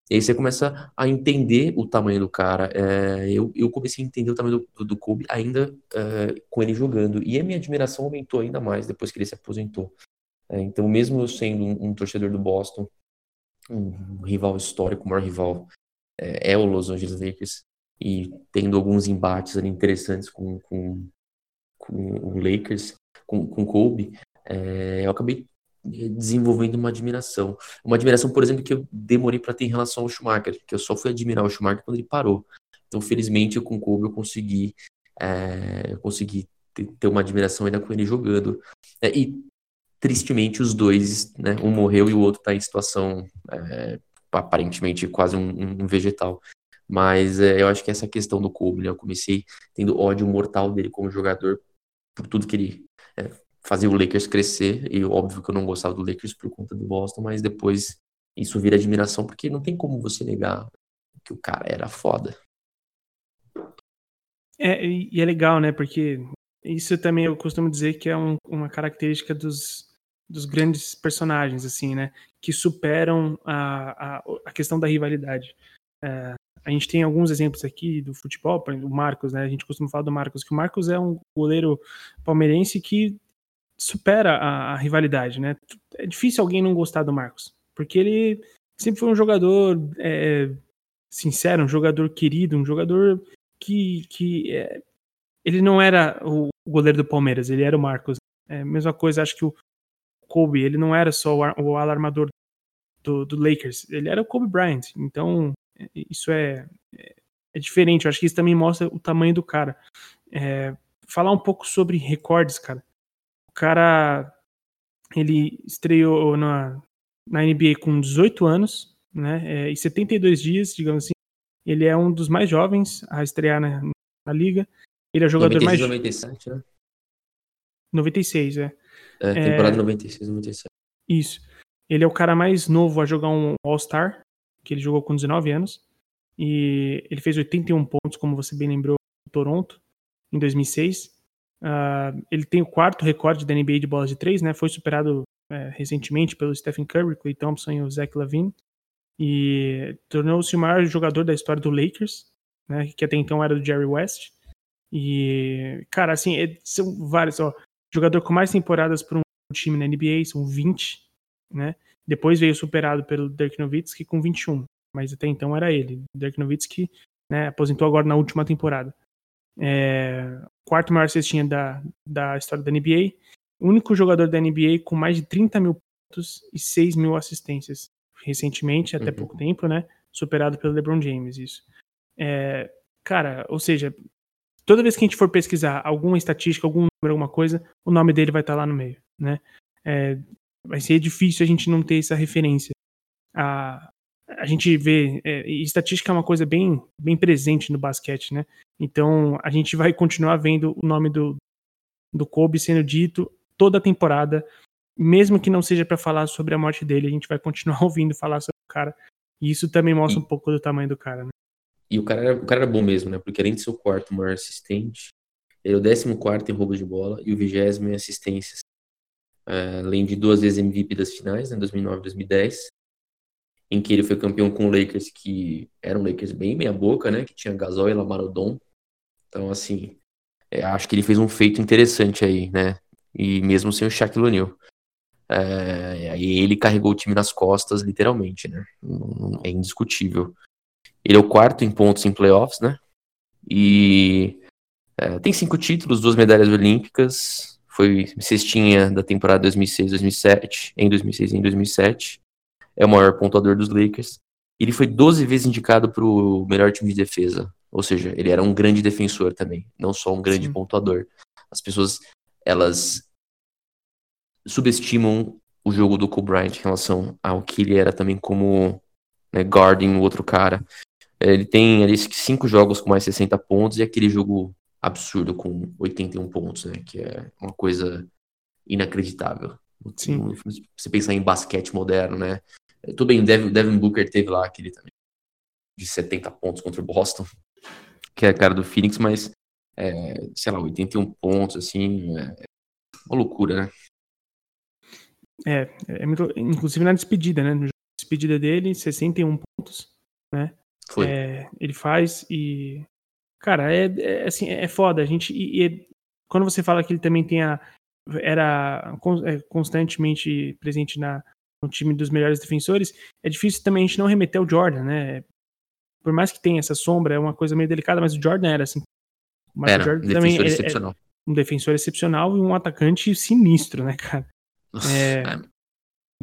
E aí você começa a entender o tamanho do cara. É, eu, eu comecei a entender o tamanho do, do Kobe ainda é, com ele jogando. E a minha admiração aumentou ainda mais depois que ele se aposentou. É, então, mesmo eu sendo um, um, torcedor do Boston, um rival histórico, o maior rival é, é, o Los Angeles Lakers, e tendo alguns embates ali interessantes com, com, com o Lakers, com, com Kobe, é, eu acabei desenvolvendo uma admiração. Uma admiração, por exemplo, que eu demorei para ter em relação ao Schumacher, que eu só fui admirar o Schumacher quando ele parou. Então, felizmente, com o Kobe eu consegui, é, eu consegui ter uma admiração ainda com ele jogando. É, e, tristemente, os dois, né, um morreu e o outro está em situação é, aparentemente quase um, um vegetal. Mas eu acho que essa questão do Kobe, né, eu comecei tendo ódio mortal dele como jogador por tudo que ele fazer o Lakers crescer. E óbvio que eu não gostava do Lakers por conta do Boston, mas depois isso vira admiração, porque não tem como você negar que o cara era foda. É, e é legal, né? Porque isso também eu costumo dizer que é um, uma característica dos, dos grandes personagens, assim, né? Que superam a, a, a questão da rivalidade. É, a gente tem alguns exemplos aqui do futebol, o Marcos, né? A gente costuma falar do Marcos, que o Marcos é um goleiro palmeirense que supera a, a, rivalidade, né? É difícil alguém não gostar do Marcos, porque ele sempre foi um jogador é, sincero, um jogador querido, um jogador que, que é, ele não era o goleiro do Palmeiras, ele era o Marcos. É, mesma coisa, acho que o Kobe, ele não era só o, o alarmador do, do, Lakers, ele era o Kobe Bryant. Então, é, isso é, é, diferente. Eu acho que isso também mostra o tamanho do cara. É, falar um pouco sobre recordes, cara cara ele estreou na, na NBA com 18 anos, né? É, e 72 dias, digamos assim. Ele é um dos mais jovens a estrear na, na liga. Ele é o jogador 96, mais. 97, né? 96, é. É, temporada é... 96, 97. Isso. Ele é o cara mais novo a jogar um All-Star, que ele jogou com 19 anos. E ele fez 81 pontos, como você bem lembrou, no Toronto, em 2006. Uh, ele tem o quarto recorde da NBA de bolas de três, né? Foi superado é, recentemente pelo Stephen Curry, Clay Thompson e o Zach Lavine. E tornou-se o maior jogador da história do Lakers, né? Que até então era do Jerry West. E, cara, assim, é, são vários. Ó, jogador com mais temporadas por um time na NBA são 20, né? Depois veio superado pelo Dirk Nowitzki com 21, mas até então era ele. Dirk Nowitzki né, aposentou agora na última temporada. É, quarto maior cestinha da, da história da NBA. O único jogador da NBA com mais de 30 mil pontos e 6 mil assistências. Recentemente, até uhum. pouco tempo, né? Superado pelo LeBron James, isso. É, cara, ou seja, toda vez que a gente for pesquisar alguma estatística, algum número, alguma coisa, o nome dele vai estar lá no meio, né? É, vai ser difícil a gente não ter essa referência. A, a gente vê, é, estatística é uma coisa bem, bem presente no basquete, né? Então a gente vai continuar vendo o nome do, do Kobe sendo dito toda a temporada, mesmo que não seja para falar sobre a morte dele, a gente vai continuar [laughs] ouvindo falar sobre o cara. E isso também mostra e, um pouco do tamanho do cara, né? E o cara, era, o cara era bom mesmo, né? Porque além de ser o quarto maior assistente, ele é o décimo quarto em roubos de bola e o vigésimo em assistências. É, além de duas vezes MVP das finais, né? 2009 e 2010 em que ele foi campeão com o Lakers, que era um Lakers bem meia boca, né? Que tinha Gasol e Lamar Odom. Então, assim, é, acho que ele fez um feito interessante aí, né? E mesmo sem o Shaquille O'Neal. É, ele carregou o time nas costas, literalmente, né? É indiscutível. Ele é o quarto em pontos em playoffs, né? E é, tem cinco títulos, duas medalhas olímpicas. Foi cestinha da temporada 2006-2007, em 2006 e em 2007 é o maior pontuador dos Lakers. Ele foi 12 vezes indicado para o melhor time de defesa. Ou seja, ele era um grande defensor também, não só um grande Sim. pontuador. As pessoas, elas subestimam o jogo do Kobe Bryant em relação ao que ele era também como né, guarding o outro cara. Ele tem ali cinco jogos com mais 60 pontos e aquele jogo absurdo com 81 pontos, né, que é uma coisa inacreditável. Sim. Você pensar em basquete moderno, né? Tudo bem, Devin, Devin Booker teve lá aquele também de 70 pontos contra o Boston, que é a cara do Phoenix, mas é, sei lá, 81 pontos, assim, é uma loucura, né? É, é muito, inclusive na despedida, né? Na despedida dele, 61 pontos, né? Foi. É, ele faz e. Cara, é, é, assim, é foda. A gente. E, e, quando você fala que ele também tem a. Era é, constantemente presente na, no time dos melhores defensores, é difícil também a gente não remeter ao Jordan, né? Por mais que tenha essa sombra, é uma coisa meio delicada, mas o Jordan era assim. Mas era, Jordan defensor também é, é excepcional. É um defensor excepcional e um atacante sinistro, né, cara? É, é,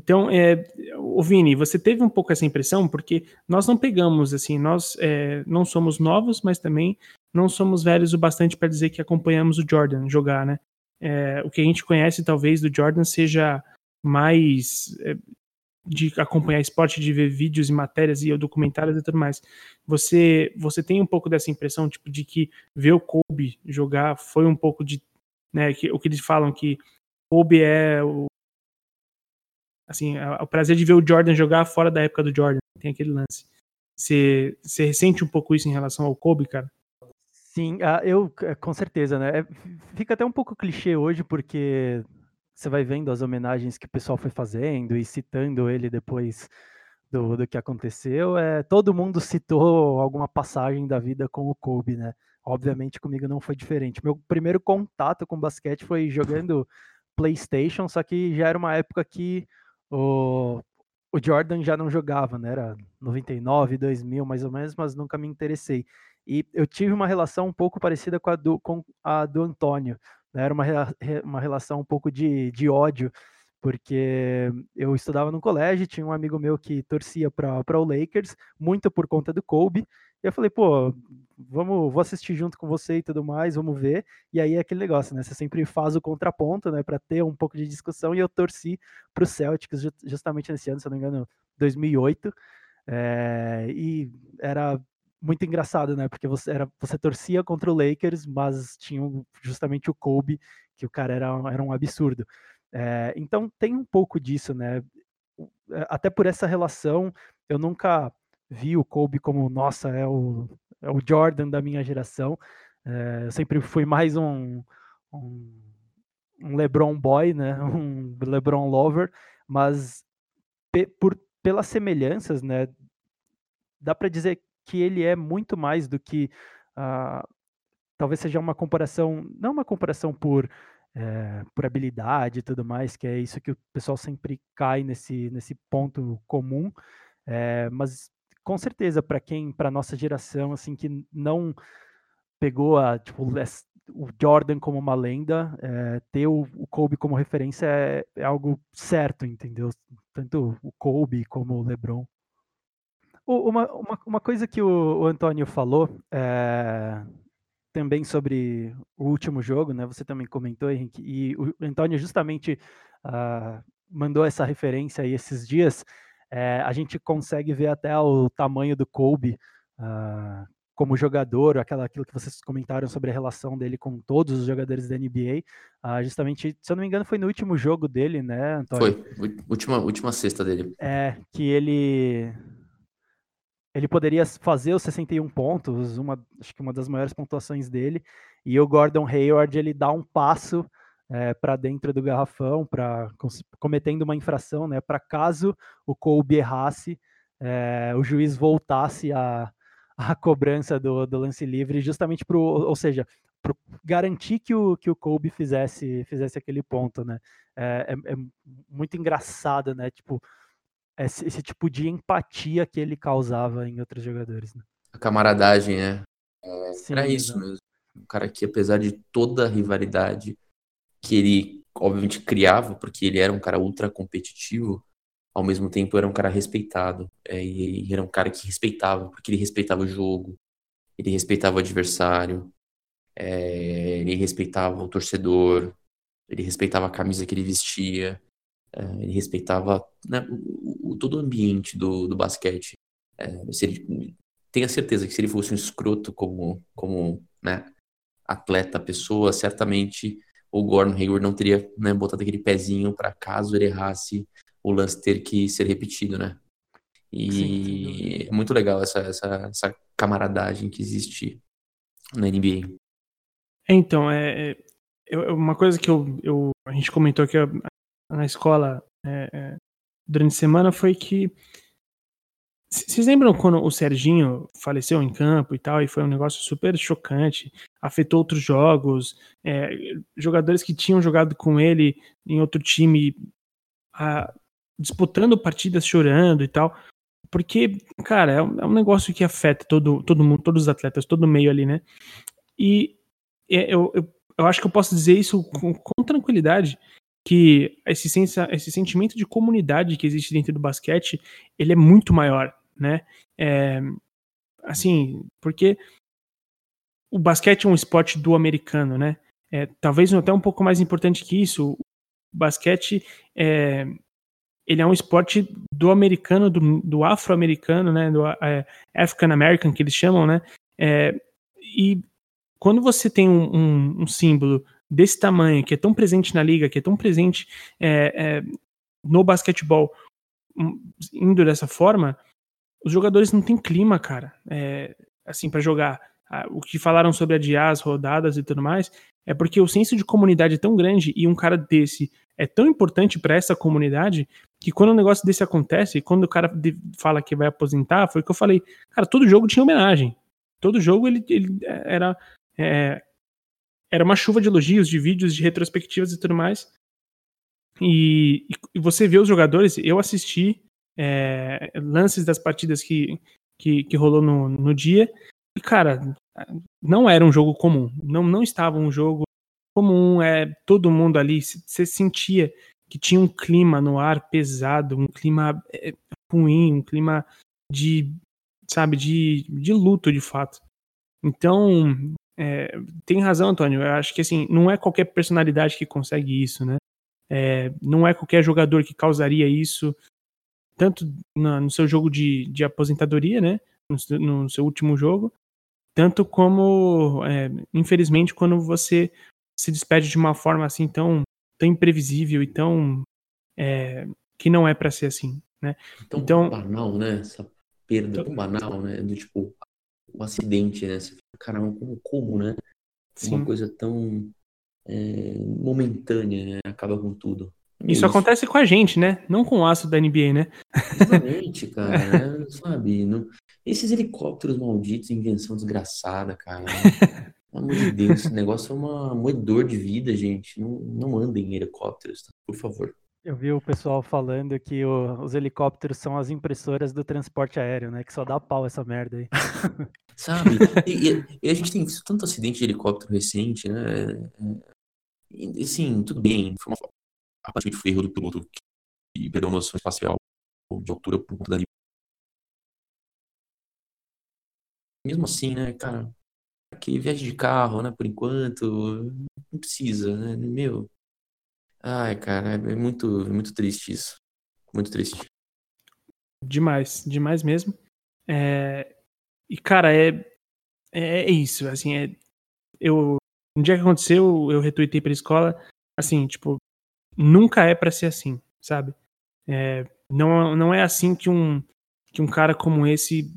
então, é, o Vini, você teve um pouco essa impressão, porque nós não pegamos, assim, nós é, não somos novos, mas também não somos velhos o bastante para dizer que acompanhamos o Jordan jogar, né? É, o que a gente conhece, talvez, do Jordan seja mais de acompanhar esporte, de ver vídeos e matérias e documentários e tudo mais. Você você tem um pouco dessa impressão, tipo, de que ver o Kobe jogar foi um pouco de, né, que, o que eles falam que Kobe é o assim, o prazer de ver o Jordan jogar fora da época do Jordan, tem aquele lance. Você, você sente um pouco isso em relação ao Kobe, cara? Sim, ah, eu com certeza, né? É, fica até um pouco clichê hoje, porque você vai vendo as homenagens que o pessoal foi fazendo e citando ele depois do, do que aconteceu, é, todo mundo citou alguma passagem da vida com o Kobe, né? Obviamente comigo não foi diferente. Meu primeiro contato com basquete foi jogando PlayStation, só que já era uma época que o, o Jordan já não jogava, né? Era 99, 2000 mais ou menos, mas nunca me interessei. E eu tive uma relação um pouco parecida com a do, com a do Antônio. Né, era uma, uma relação um pouco de, de ódio, porque eu estudava no colégio, tinha um amigo meu que torcia para o Lakers, muito por conta do Kobe, e eu falei, pô, vamos, vou assistir junto com você e tudo mais, vamos ver. E aí é aquele negócio, né? Você sempre faz o contraponto, né, para ter um pouco de discussão. E eu torci para o Celtics justamente nesse ano, se não me engano, 2008. É, e era muito engraçado, né? Porque você, era, você torcia contra o Lakers, mas tinha justamente o Kobe, que o cara era, era um absurdo. É, então tem um pouco disso, né? É, até por essa relação, eu nunca vi o Kobe como, nossa, é o, é o Jordan da minha geração. É, eu sempre fui mais um, um, um LeBron boy, né? [laughs] Um LeBron lover, mas pe, por, pelas semelhanças, né? Dá para dizer que ele é muito mais do que uh, talvez seja uma comparação, não uma comparação por é, por habilidade e tudo mais, que é isso que o pessoal sempre cai nesse, nesse ponto comum, é, mas com certeza para quem, para nossa geração, assim, que não pegou a, tipo, o Jordan como uma lenda, é, ter o, o, Kobe como referência é, é, algo certo, entendeu? Tanto o Kobe como o LeBron. Uma, uma, uma coisa que o, o Antônio falou, é, também sobre o último jogo, né? Você também comentou, Henrique, e o Antônio justamente uh, mandou essa referência aí esses dias. É, a gente consegue ver até o tamanho do Kobe uh, como jogador, aquela, aquilo que vocês comentaram sobre a relação dele com todos os jogadores da NBA. Uh, ah, justamente, se eu não me engano, foi no último jogo dele, né, Antônio? Foi, última, última sexta dele. É, que ele ele poderia fazer os 61 pontos, uma, acho que uma das maiores pontuações dele, e o Gordon Hayward ele dá um passo é, para dentro do garrafão, para cometendo uma infração, né, para caso o Kobe errasse, é, o juiz voltasse a, a cobrança do, do lance livre, justamente para, ou seja, para garantir que o, que o Kobe fizesse, fizesse aquele ponto, né? É, é, é muito engraçado, né? Tipo, esse, esse, tipo de empatia que ele causava em outros jogadores. Né? A camaradagem, né? É, Sim, era isso exatamente. mesmo. Um cara que, apesar de toda a rivalidade que ele, obviamente, criava, porque ele era um cara ultra competitivo, ao mesmo tempo era um cara respeitado. É, e ele era um cara que respeitava, porque ele respeitava o jogo, ele respeitava o adversário, é, ele respeitava o torcedor, ele respeitava a camisa que ele vestia, é, ele respeitava né, o, o, todo o ambiente do, do basquete. É, se ele, tenha certeza que se ele fosse um escroto como, como né, atleta, pessoa, certamente o Gordon Hayward não teria né, botado aquele pezinho para caso ele errasse o lance ter que ser repetido, né? E sim, é muito legal essa, essa, essa camaradagem que existe na NBA. Então, é, é uma coisa que eu, eu, a gente comentou aqui na escola é, é, durante a semana foi que. Vocês lembram quando o Serginho faleceu em campo e tal, e foi um negócio super chocante, afetou outros jogos, é, jogadores que tinham jogado com ele em outro time a, disputando partidas chorando e tal. Porque, cara, é um, é um, negócio que afeta todo, todo mundo, todos os atletas, todo meio ali, né? E é, eu, eu, eu acho que eu posso dizer isso com, com tranquilidade, que esse, esse sentimento de comunidade que existe dentro do basquete, ele é muito maior, né? É, assim, porque o basquete é um esporte do americano, né? É, talvez até um pouco mais importante que isso, o basquete é, ele é um esporte do americano, do, do afro-americano, né? Do é, African American que eles chamam, né? É, e quando você tem um, um, um símbolo desse tamanho, que é tão presente na liga, que é tão presente é, é, no basquetebol, hum, indo dessa forma, os jogadores não têm clima, cara, é, assim, para jogar. O que falaram sobre adiar as rodadas e tudo mais, é porque o senso de comunidade é tão grande e um cara desse é tão importante para essa comunidade que quando um negócio desse acontece, quando o cara fala que vai aposentar, foi o que eu falei, cara, todo jogo tinha homenagem. Todo jogo ele, ele era é, era uma chuva de elogios, de vídeos, de retrospectivas e tudo mais. E, e você vê os jogadores, eu assisti é, lances das partidas que, que, que rolou no, no dia, e cara, não era um jogo comum, não, não estava um jogo comum, é todo mundo ali, você sentia que tinha um clima no ar pesado, um clima é, ruim, um clima de, sabe, de, de luto de fato. Então, é, tem razão, Antônio. Eu acho que assim, não é qualquer personalidade que consegue isso, né? É, não é qualquer jogador que causaria isso, tanto na, no seu jogo de, de aposentadoria, né? No, no, seu último jogo, tanto como, é, infelizmente, quando você se despede de uma forma assim tão, tão imprevisível e tão. É, que não é para ser assim, né? Tão então, banal, né? Essa perda tão banal, né? Do tipo, um acidente, né? Você fica, caramba, como, como, né? Sim. Uma coisa tão, é, momentânea, né? Acaba com tudo. É isso, isso, acontece com a gente, né? Não com o aço da NBA, né? Exatamente, cara. [laughs] Né? Sabe? Não... Esses helicópteros malditos, invenção desgraçada, cara. [laughs] Pelo amor de Deus, esse negócio é uma moedor de vida, gente. Não, não andem em helicópteros, tá? por favor. Eu vi o pessoal falando que o, os helicópteros são as impressoras do transporte aéreo, né? Que só dá pau essa merda aí. [laughs] Sabe? E, e, a gente tem visto tanto acidente de helicóptero recente, né? E, assim, tudo bem. Foi uma aparentemente foi erro do piloto que perdeu uma noção espacial de altura por conta da Mesmo assim, né, cara? Que viagem de carro, né? Por enquanto, não precisa, né? Meu, Ai, cara, é muito, muito triste isso. Muito triste. Demais, demais mesmo. É... E, cara, é... é, é isso, assim, é... eu... Um dia que aconteceu, eu retuitei pra escola, assim, tipo, nunca é para ser assim, sabe? É... Não, não é assim que um, que um cara como esse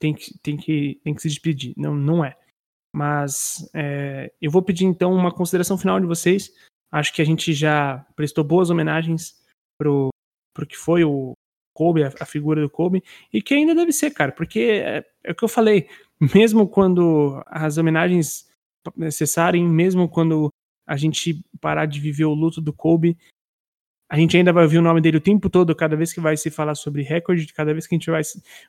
tem que, tem que, tem que se despedir. Não, não é. Mas é... eu vou pedir, então, uma consideração final de vocês Acho que a gente já prestou boas homenagens pro, pro que foi o Kobe, a, a figura do Kobe, e que ainda deve ser, cara, porque é, é o que eu falei, [laughs] mesmo quando as homenagens cessarem, mesmo quando a gente parar de viver o luto do Kobe, a gente ainda vai ouvir o nome dele o tempo todo, cada vez que vai se falar sobre recorde, cada vez que a gente vai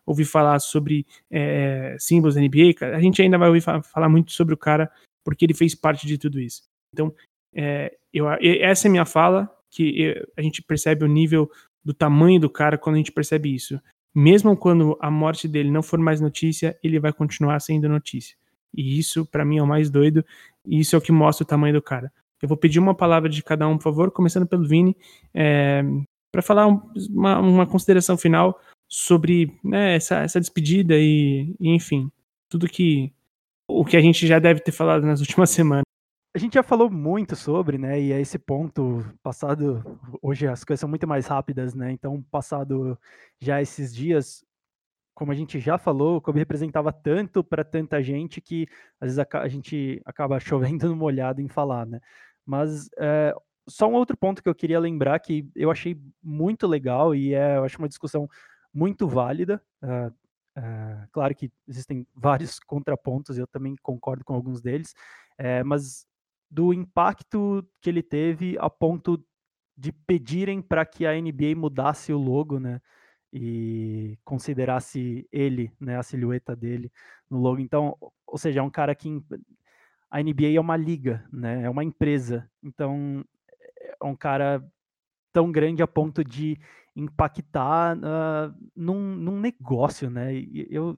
ouvir falar sobre é, símbolos da NBA, a gente ainda vai ouvir falar muito sobre o cara, porque ele fez parte de tudo isso. Então, é, eu, essa é minha fala, que a gente percebe o nível do tamanho do cara quando a gente percebe isso. Mesmo quando a morte dele não for mais notícia, ele vai continuar sendo notícia. E isso, para mim, é o mais doido, e isso é o que mostra o tamanho do cara. Eu vou pedir uma palavra de cada um, por favor, começando pelo Vini, é, para falar uma, uma, consideração final sobre né, essa, essa despedida e, e, enfim, tudo que o que a gente já deve ter falado nas [laughs] últimas semanas a gente já falou muito sobre, né? E é esse ponto passado. Hoje as coisas são muito mais rápidas, né? Então, passado já esses dias, como a gente já falou, o Kobe representava tanto para tanta gente que às vezes a, a, gente acaba [laughs] chovendo no molhado em falar, né? Mas é, só um outro ponto que eu queria lembrar que eu achei muito legal e é, eu acho uma discussão muito válida. Uh, uh, claro que existem vários [laughs] contrapontos, eu também concordo com alguns deles, é, mas do impacto que ele teve a ponto de pedirem para que a NBA mudasse o logo, né? E considerasse ele, né, a silhueta dele no logo. Então, ou seja, é um cara que a NBA é uma liga, né? É uma empresa. Então, é um cara tão grande a ponto de impactar uh, num, num negócio, né? E eu,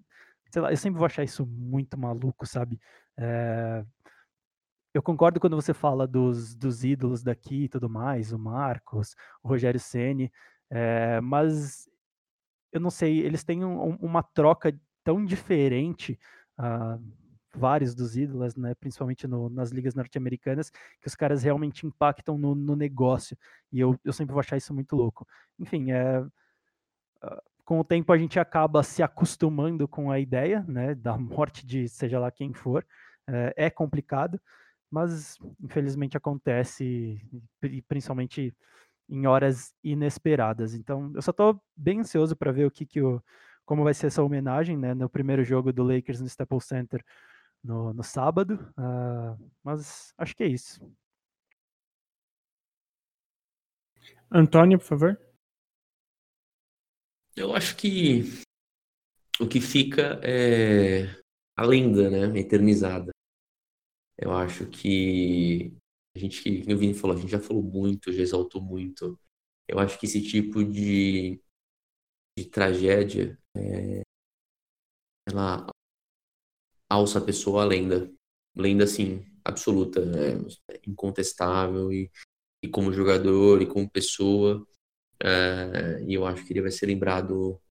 sei lá, eu sempre vou achar isso muito maluco, sabe? É, eu concordo quando você fala dos, dos ídolos daqui e tudo mais, o Marcos, o Rogério Ceni, é, mas eu não sei, eles têm um, uma troca tão diferente, uh, vários dos ídolos, né, principalmente no, nas ligas norte-americanas, que os caras realmente impactam no, no, negócio, e eu, eu sempre vou achar isso muito louco. Enfim, é, uh, com o tempo a gente acaba se acostumando com a ideia, né, da morte de seja lá quem for, é, é complicado, mas infelizmente acontece, principalmente em horas inesperadas. Então, eu só estou bem ansioso para ver o que, que o, como vai ser essa homenagem, né, no primeiro jogo do Lakers no Staples Center no, no sábado. Uh, mas acho que é isso. Antônio, por favor. Eu acho que o que fica é a lenda, né, eternizada. Eu acho que a gente, o Vini falou, a gente já falou muito, já exaltou muito. Eu acho que esse tipo de, de tragédia, é, ela alça a pessoa à lenda. Lenda, assim, absoluta, é, incontestável. E, e como jogador, e como pessoa. É, e eu acho que ele vai ser lembrado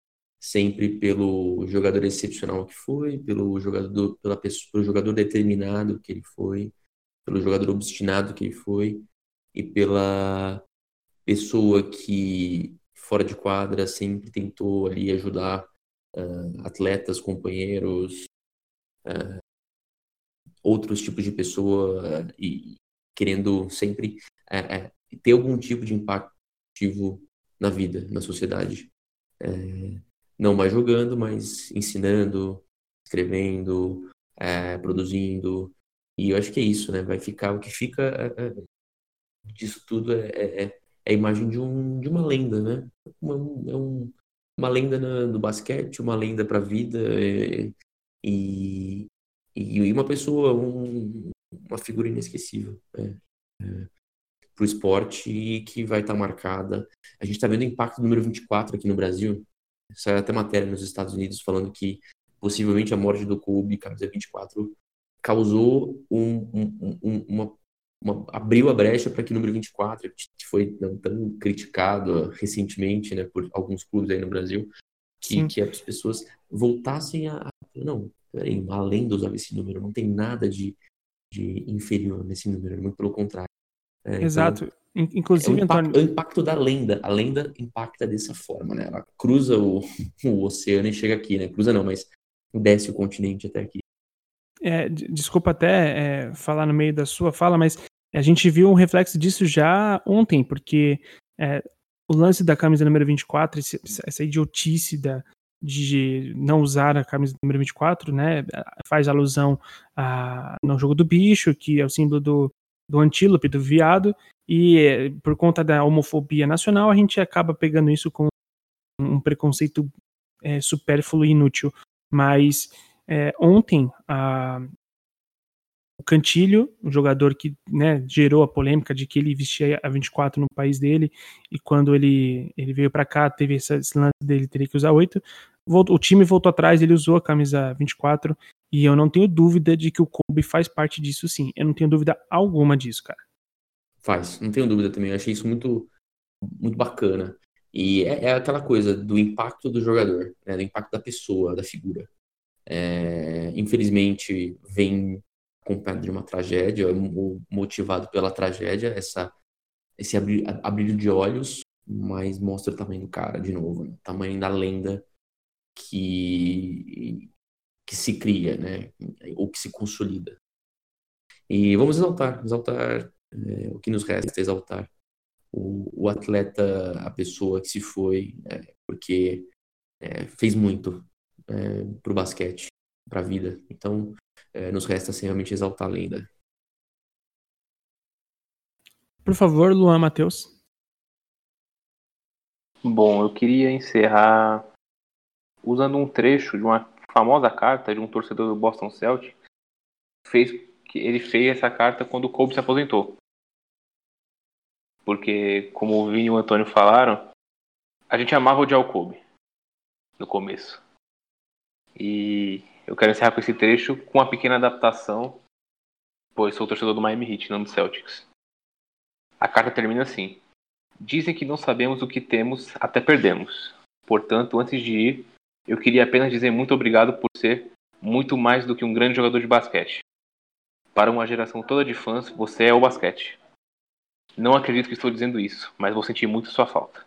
sempre pelo jogador excepcional que foi, pelo jogador, pela pessoa, pelo jogador determinado que ele foi, pelo jogador obstinado que ele foi e pela pessoa que fora de quadra sempre tentou ali ajudar uh, atletas, companheiros, uh, outros tipos de pessoa uh, e querendo sempre é, é, ter algum tipo de impacto na vida, na sociedade. É, não mais jogando, mas ensinando, escrevendo, é, produzindo. E eu acho que é isso, né? Vai ficar o que fica é, é, disso tudo é, é, é, a imagem de, um, de uma lenda, né? Uma, é um, uma lenda no, no basquete, uma lenda para a vida e, e uma pessoa, um, uma figura inesquecível. Né? para o esporte e que vai estar tá marcada. A gente está vendo o impacto do número 24 aqui no Brasil. Saiu até matéria nos Estados Unidos falando que possivelmente a morte do Kobe, camisa 24, causou um, um, um, uma, uma, abriu a brecha para que o número 24, que foi tão criticado recentemente né, por alguns clubes aí no Brasil, que, que as pessoas voltassem a. Não, peraí, além de usar esse número, não tem nada de, de inferior nesse número, muito pelo contrário. É, então, Exato. Então, Inclusive, é o, impacto, Antônio... o impacto da lenda. A lenda impacta dessa forma, né? Ela cruza o, [laughs] o oceano e chega aqui, né? Cruza não, mas desce o continente até aqui. É, desculpa até é, falar no meio da sua fala, mas a gente viu um reflexo disso já ontem, porque é, o lance da camisa número 24, essa idiotice da, de não usar a camisa número 24, né, faz alusão a, no jogo do bicho, que é o símbolo do, do antílope, do viado, e por conta da homofobia nacional, a gente acaba pegando isso com um preconceito é, supérfluo e inútil. Mas é, ontem, a, o Cantilho, um jogador que né, gerou a polêmica de que ele vestia a 24 no país dele, e quando ele, ele veio para cá, teve esse lance dele teria que usar 8. Voltou, o time voltou atrás, ele usou a camisa 24, e eu não tenho dúvida de que o Kobe faz parte disso sim. Eu não tenho dúvida alguma disso, cara. Faz, não tenho dúvida também. Eu achei isso muito, muito bacana. E é, é aquela coisa do impacto do jogador, né, do impacto da pessoa, da figura. É, infelizmente, vem acompanhado de uma tragédia, motivado pela tragédia, essa, esse abrir, de olhos, mas mostra o tamanho do cara de novo, né? o tamanho da lenda que, que se cria, né? Ou que se consolida. E vamos exaltar, exaltar é, o que nos resta, exaltar o, o, atleta, a pessoa que se foi, é, porque é, fez muito é, para o basquete, para a vida. Então, é, nos resta assim, realmente exaltar a lenda. Por favor, Luan Matheus. Bom, eu queria encerrar usando um trecho de uma famosa carta de um torcedor do Boston Celtics, fez que ele fez essa carta quando o Kobe se aposentou. Porque, como o Vini e o Antônio falaram, a gente amava odiar o Kobe no começo. E eu quero encerrar com esse trecho com uma pequena adaptação, pois sou torcedor do Miami Heat, não do Celtics. A carta termina assim: Dizem que não sabemos o que temos até perdemos. Portanto, antes de ir, eu queria apenas dizer muito obrigado por ser muito mais do que um grande jogador de basquete. Para uma geração toda de fãs, você é o basquete. Não acredito que estou dizendo isso, mas vou sentir muito sua falta.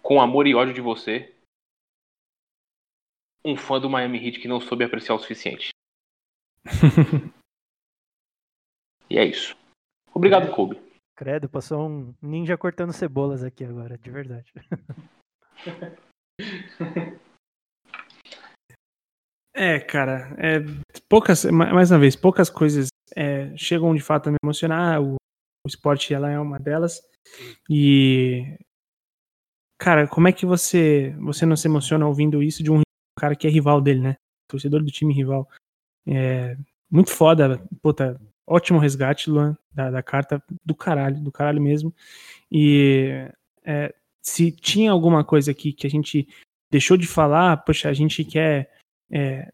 Com amor e ódio de você, um fã do Miami Heat que não soube apreciar o suficiente. [laughs] e é isso. Obrigado, Kobe. Credo, passou um ninja cortando cebolas aqui agora, de verdade. [laughs] É, cara, é, poucas, mais uma vez, poucas coisas é, chegam de fato a me emocionar. O, o esporte ela é uma delas. E cara, como é que você você não se emociona ouvindo isso de um cara que é rival dele, né? Torcedor do time rival. É, muito foda, puta, ótimo resgate, Luan, da, da carta do caralho, do caralho mesmo. E é, se tinha alguma coisa aqui que a gente deixou de falar, poxa, a gente quer é,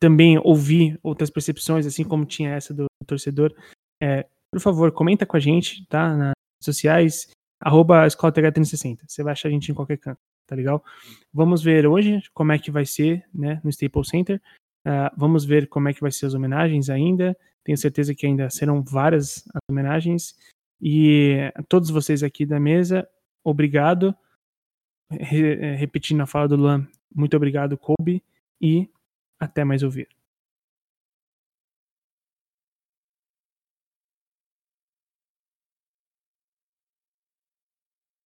também ouvir outras percepções, assim como tinha essa do, torcedor, é, por favor, comenta com a gente, tá? Nas redes sociais, arroba Escola 360 Você vai achar a gente em qualquer canto, tá legal? Vamos ver hoje como é que vai ser, né, no Staples Center. Uh, vamos ver como é que vai ser as homenagens ainda. Tenho certeza que ainda serão várias as homenagens. E a todos vocês aqui da mesa, obrigado. Re repetindo a fala do Luan, muito obrigado, Kobe. E até mais ouvir.